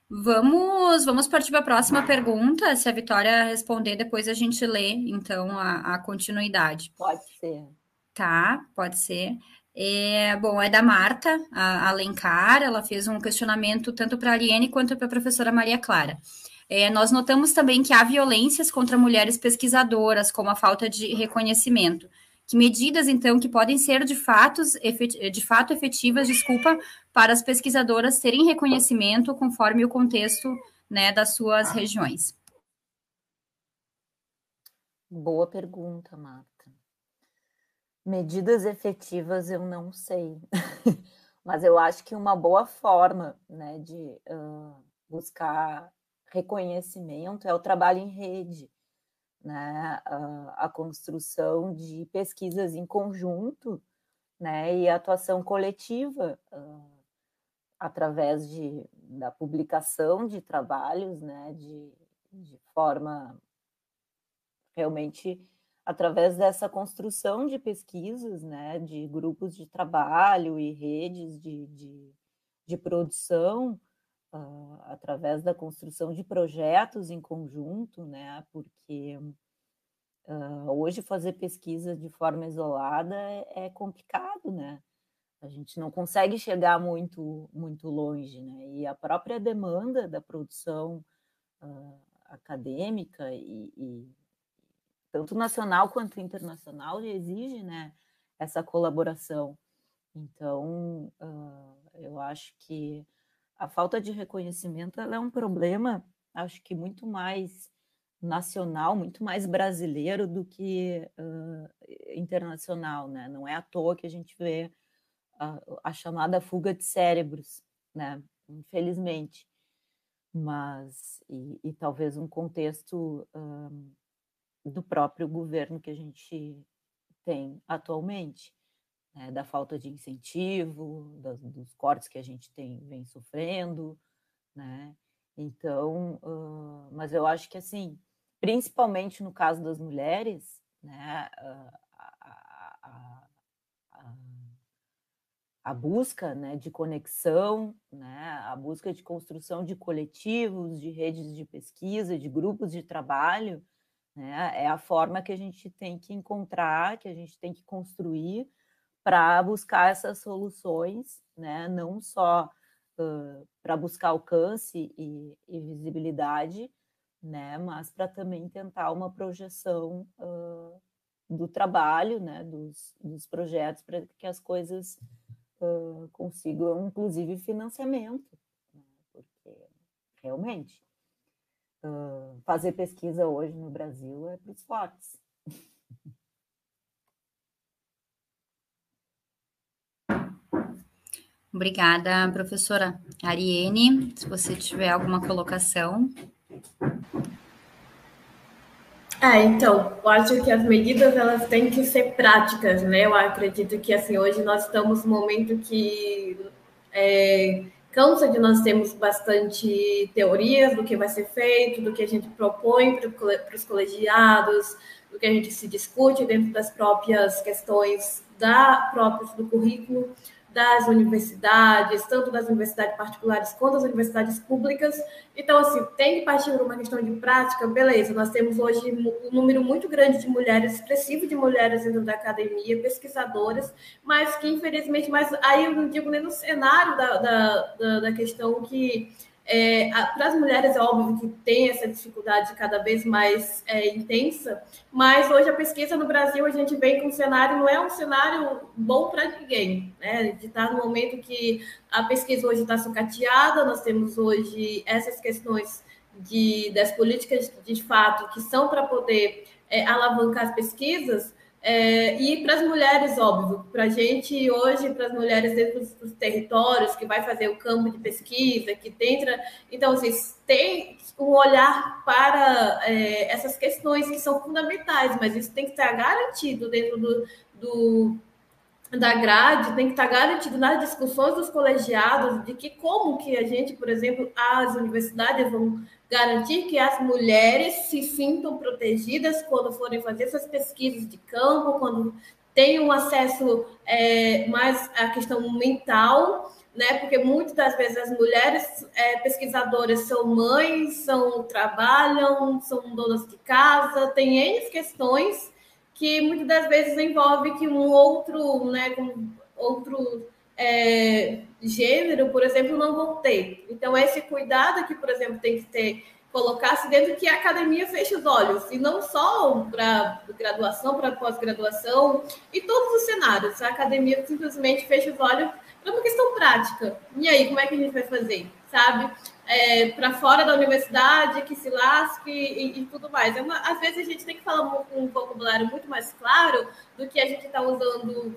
Vamos, vamos partir para a próxima pergunta. Se a Vitória responder, depois a gente lê, então, a, a continuidade. Pode ser. Tá, pode ser. É, bom, é da Marta Alencar, ela fez um questionamento tanto para a Aliene quanto para a professora Maria Clara. É, nós notamos também que há violências contra mulheres pesquisadoras, como a falta de reconhecimento. Que medidas, então, que podem ser de, fatos, de fato efetivas, desculpa, para as pesquisadoras terem reconhecimento conforme o contexto né, das suas regiões? Boa pergunta, Marta. Medidas efetivas eu não sei, mas eu acho que uma boa forma né, de uh, buscar reconhecimento é o trabalho em rede, né, uh, a construção de pesquisas em conjunto né, e atuação coletiva uh, através de, da publicação de trabalhos né, de, de forma realmente através dessa construção de pesquisas, né, de grupos de trabalho e redes de, de, de produção, uh, através da construção de projetos em conjunto, né, porque uh, hoje fazer pesquisa de forma isolada é, é, complicado, né, a gente não consegue chegar muito, muito longe, né, e a própria demanda da produção uh, acadêmica e, e tanto nacional quanto internacional, exige né, essa colaboração. Então, uh, eu acho que a falta de reconhecimento é um problema, acho que muito mais nacional, muito mais brasileiro do que uh, internacional, né? Não é à toa que a gente vê a, a chamada fuga de cérebros, né? Infelizmente, mas e, e talvez um contexto um, do próprio governo que a gente tem atualmente, né, da falta de incentivo, dos cortes que a gente tem vem sofrendo, né? Então, uh, mas eu acho que assim, principalmente no caso das mulheres, né, a, a, a, a busca né, de conexão, né, a busca de construção de coletivos, de redes de pesquisa, de grupos de trabalho, né? É a forma que a gente tem que encontrar, que a gente tem que construir para buscar essas soluções, né? não só uh, para buscar alcance e, e, visibilidade, né? mas para também tentar uma projeção uh, do trabalho, né? dos, dos projetos, para que as coisas uh, consigam, inclusive, financiamento, né? porque realmente fazer pesquisa hoje no Brasil é para os fortes. Obrigada, professora Ariene. Se você tiver alguma colocação. É, então, eu acho que as medidas elas têm que ser práticas, né? Eu acredito que assim hoje nós estamos num momento que é, cansa de nós termos bastante teorias do que vai ser feito, do que a gente propõe para os colegiados, do que a gente se discute dentro das próprias questões da próprios do currículo das universidades, tanto das universidades particulares quanto das universidades públicas. Então, assim, tem que partir por uma questão de prática, beleza. Nós temos hoje um número muito grande de mulheres, expressivo de mulheres dentro da academia, pesquisadoras, mas que, infelizmente, mas aí eu não digo nem no cenário da, da, da, da questão que é, para as mulheres é óbvio que tem essa dificuldade cada vez mais é, intensa, mas hoje a pesquisa no Brasil a gente vem com um cenário, não é um cenário bom para ninguém, né? De estar no momento que a pesquisa hoje está sucateada, nós temos hoje essas questões de, das políticas de fato que são para poder é, alavancar as pesquisas, É, e para as mulheres, óbvio, para a gente hoje, para as mulheres dentro dos, dos, territórios, que vai fazer o campo de pesquisa, que entra. Então, vocês têm um olhar para é, essas questões que são fundamentais, mas isso tem que estar garantido dentro do, do da grade tem que estar garantido nas discussões dos colegiados de que como que a gente, por exemplo, as universidades vão garantir que as mulheres se sintam protegidas quando forem fazer essas pesquisas de campo, quando tenham acesso é, mais à questão mental, né? Porque muitas das vezes as mulheres é, pesquisadoras são mães, são trabalham, são donas de casa, tem N questões que muitas das vezes envolve que um outro, né, com outro é, gênero, por exemplo, não vão ter. Então, esse cuidado que, por exemplo, tem que ter, colocar-se dentro que a academia feche os olhos, e não só para graduação, para pós-graduação, e todos os cenários. A academia simplesmente fecha os olhos para uma questão prática. E aí, como é que a gente vai fazer? Sabe? É, para fora da universidade, que se lasque e, e tudo mais. É uma, às vezes a gente tem que falar um, um vocabulário muito mais claro do que a gente está usando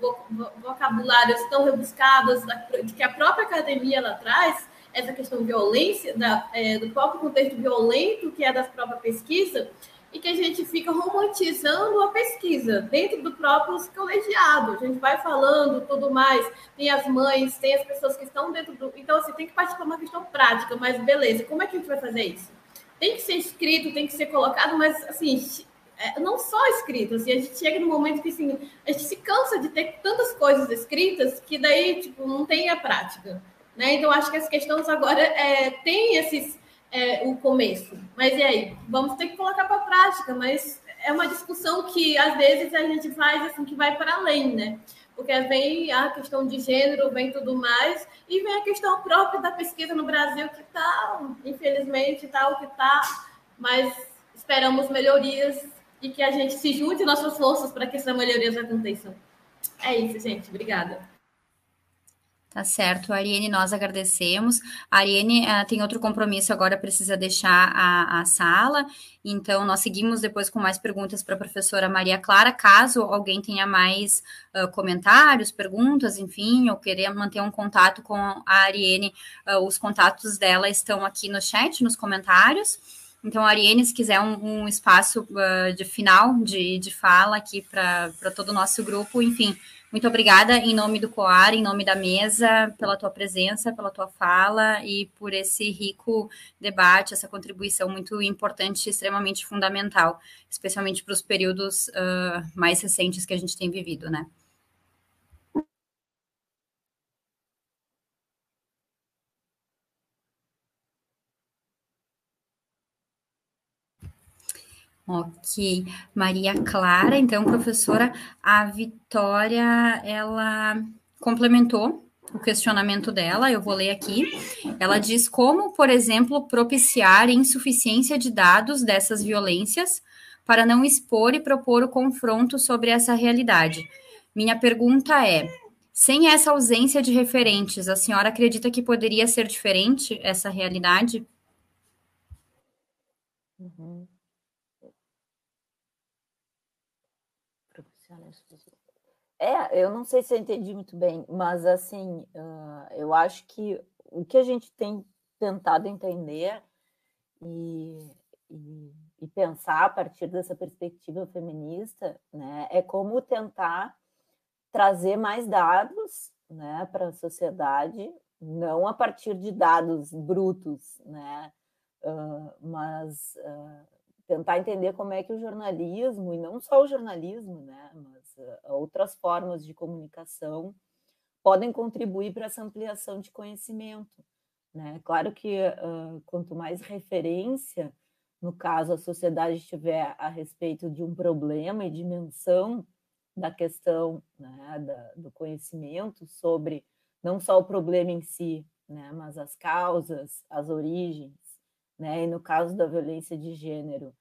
vocabulários tão rebuscados de que a própria academia ela traz essa questão de violência, da, é, do próprio contexto violento que é das próprias pesquisas, e que a gente fica romantizando a pesquisa dentro do próprio colegiado. A gente vai falando tudo mais, tem as mães, tem as pessoas que estão dentro do. Então, assim, tem que partir para uma questão prática, mas beleza, como é que a gente vai fazer isso? Tem que ser escrito, tem que ser colocado, mas assim, é, não só escrito, assim, a gente chega no momento que assim, a gente se cansa de ter tantas coisas escritas que daí, tipo, não tem a prática. Né? Então, acho que as questões agora é, têm esses é, o começo. Mas e aí? Vamos ter que colocar para prática, mas é uma discussão que às vezes a gente faz assim que vai para além, né? Porque vem a questão de gênero, vem tudo mais, e vem a questão própria da pesquisa no Brasil, que está, infelizmente, está o que está, mas esperamos melhorias e que a gente se junte nossas forças para que essas melhorias aconteçam. É isso, gente. Obrigada. Tá certo, Ariane, nós agradecemos. A Ariane uh, tem outro compromisso agora, precisa deixar a, a sala, então nós seguimos depois com mais perguntas para a professora Maria Clara. Caso alguém tenha mais uh, comentários, perguntas, enfim, ou querer manter um contato com a Ariane, uh, os contatos dela estão aqui no chat, nos comentários. Então, Ariane, se quiser um, um espaço de final de, de fala aqui para todo o nosso grupo, enfim muito obrigada em nome do COAR, em nome da mesa, pela tua presença, pela tua fala e por esse rico debate, essa contribuição muito importante, extremamente fundamental, especialmente para os períodos uh, mais recentes que a gente tem vivido, né? Ok, Maria Clara, então, professora, a Vitória, ela complementou o questionamento dela, eu vou ler aqui. Ela diz como, por exemplo, propiciar insuficiência de dados dessas violências para não expor e propor o confronto sobre essa realidade. Minha pergunta é: sem essa ausência de referentes, a senhora acredita que poderia ser diferente essa realidade? Uhum. É, eu não sei se eu entendi muito bem, mas assim, uh, eu acho que o que a gente tem tentado entender e, e, e, pensar a partir dessa perspectiva feminista, né, é como tentar trazer mais dados, né, para a sociedade, não a partir de dados brutos, né, uh, mas uh, tentar entender como é que o jornalismo, e não só o jornalismo, né, mas outras formas de comunicação podem contribuir para essa ampliação de conhecimento. Né? Claro que uh, quanto mais referência, no caso a sociedade tiver a respeito de um problema e dimensão da questão né, da, do conhecimento sobre não só o problema em si, né, mas as causas, as origens, né, e no caso da violência de gênero,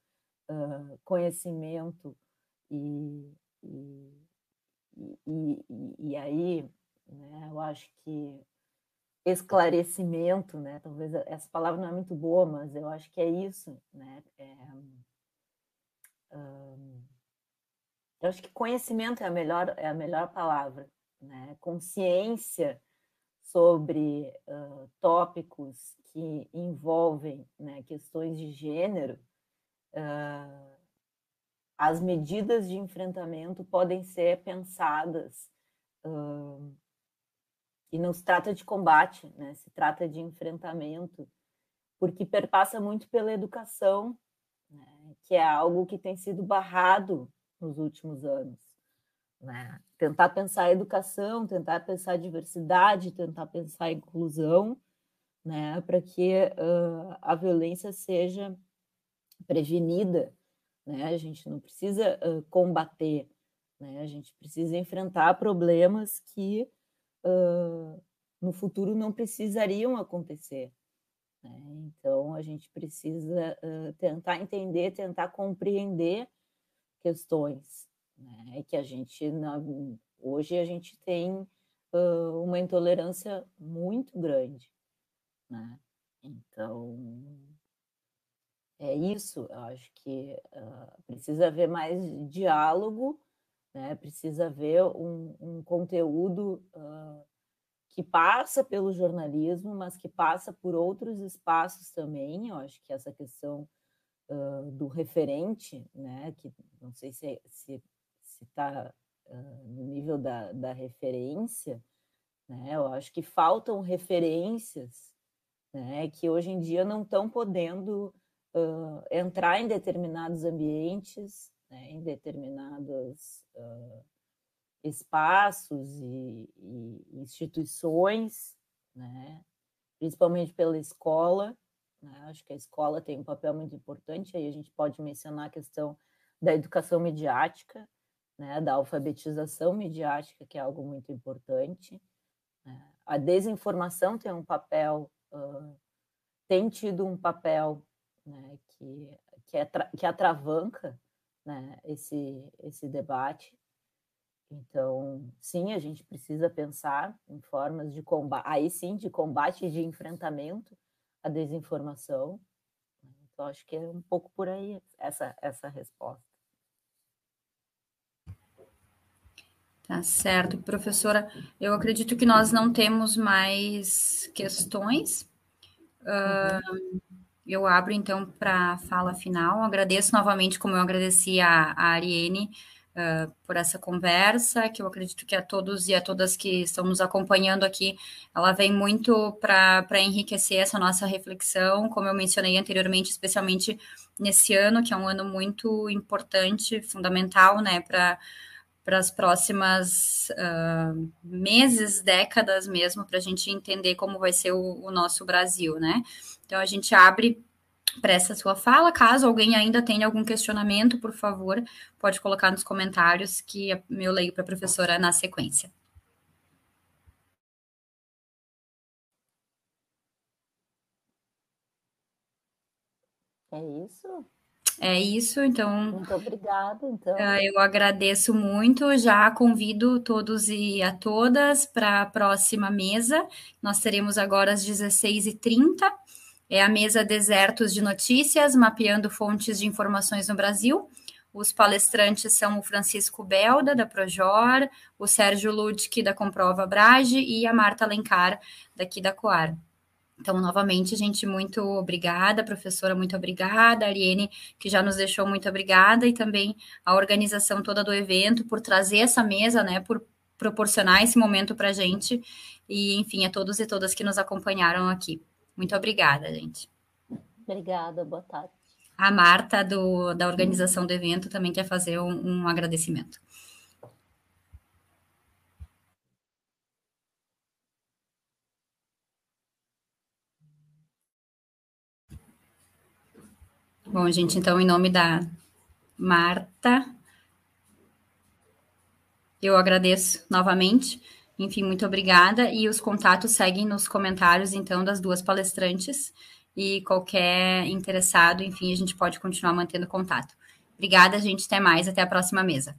uh, conhecimento e, e, e, e, aí né, eu acho que esclarecimento, né? Talvez essa palavra não é muito boa, mas eu acho que é isso, né? É, um, eu acho que conhecimento é a melhor, é a melhor palavra, né? Consciência sobre uh, tópicos que envolvem né, questões de gênero, uh, as medidas de enfrentamento podem ser pensadas uh, e não se trata de combate, né? Se trata de enfrentamento, porque perpassa muito pela educação, né? que é algo que tem sido barrado nos últimos anos. Né? Tentar pensar a educação, tentar pensar a diversidade, tentar pensar a inclusão, né? para que uh, a violência seja prevenida. Né? A gente não precisa uh, combater, né? a gente precisa enfrentar problemas que uh, no futuro não precisariam acontecer. Né? Então, a gente precisa tentar entender, tentar compreender questões, né? Que a gente na, hoje a gente tem uh, uma intolerância muito grande, né? Então é isso. Eu acho que uh, precisa haver mais diálogo, né? Precisa haver um, um conteúdo uh, que passa pelo jornalismo, mas que passa por outros espaços também. Eu acho que essa questão uh, do referente, né, que não sei se está se, se tá, no nível da, da referência, né, eu acho que faltam referências né, que hoje em dia não estão podendo uh, entrar em determinados ambientes, né, em determinados espaços e, e instituições, né, principalmente pela escola, né? Acho que a escola tem um papel muito importante, aí a gente pode mencionar a questão da educação midiática, né? da alfabetização midiática, que é algo muito importante. Né? A desinformação tem um papel, uh, tem tido um papel né? que, que, é que atravanca né? esse, esse debate. Então, sim, a gente precisa pensar em formas de combate, aí sim, de combate e de enfrentamento a desinformação. Então, acho que é um pouco por aí essa, essa resposta. Tá certo, professora. Eu acredito que nós não temos mais questões. Uhum. Uh, eu abro então para a fala final. Agradeço novamente, como eu agradeci a, a Ariane, uh, por essa conversa, que eu acredito que a todos e a todas que estão nos acompanhando aqui, ela vem muito para enriquecer essa nossa reflexão, como eu mencionei anteriormente, especialmente nesse ano, que é um ano muito importante, fundamental, né, para para as próximas uh, meses, décadas mesmo, para a gente entender como vai ser o, o nosso Brasil, né? Então a gente abre para essa sua fala. Caso alguém ainda tenha algum questionamento, por favor, pode colocar nos comentários que eu leio para a professora na sequência. É isso? É isso, então. Muito obrigada, então. Ah, eu agradeço muito. Já convido todos e a todas para a próxima mesa. Nós teremos agora às 16h30 é a mesa Desertos de Notícias, mapeando fontes de informações no Brasil. Os palestrantes são o Francisco Belda, da Projor, o Sérgio Ludke, da Comprova Brage, e a Marta Alencar, daqui da Coar. Então, novamente, gente, muito obrigada, professora, muito obrigada, Ariane, que já nos deixou muito obrigada, e também a organização toda do evento por trazer essa mesa, né, por proporcionar esse momento para a gente, e, enfim, a todos e todas que nos acompanharam aqui. Muito obrigada, gente. Obrigada, boa tarde. A Marta, do, da organização do evento, também quer fazer um, um agradecimento. Bom, gente, então, em nome da Marta, eu agradeço novamente. Enfim, muito obrigada. E os contatos seguem nos comentários, então, das duas palestrantes. E qualquer interessado, enfim, a gente pode continuar mantendo contato. Obrigada, gente. Até mais. Até a próxima mesa.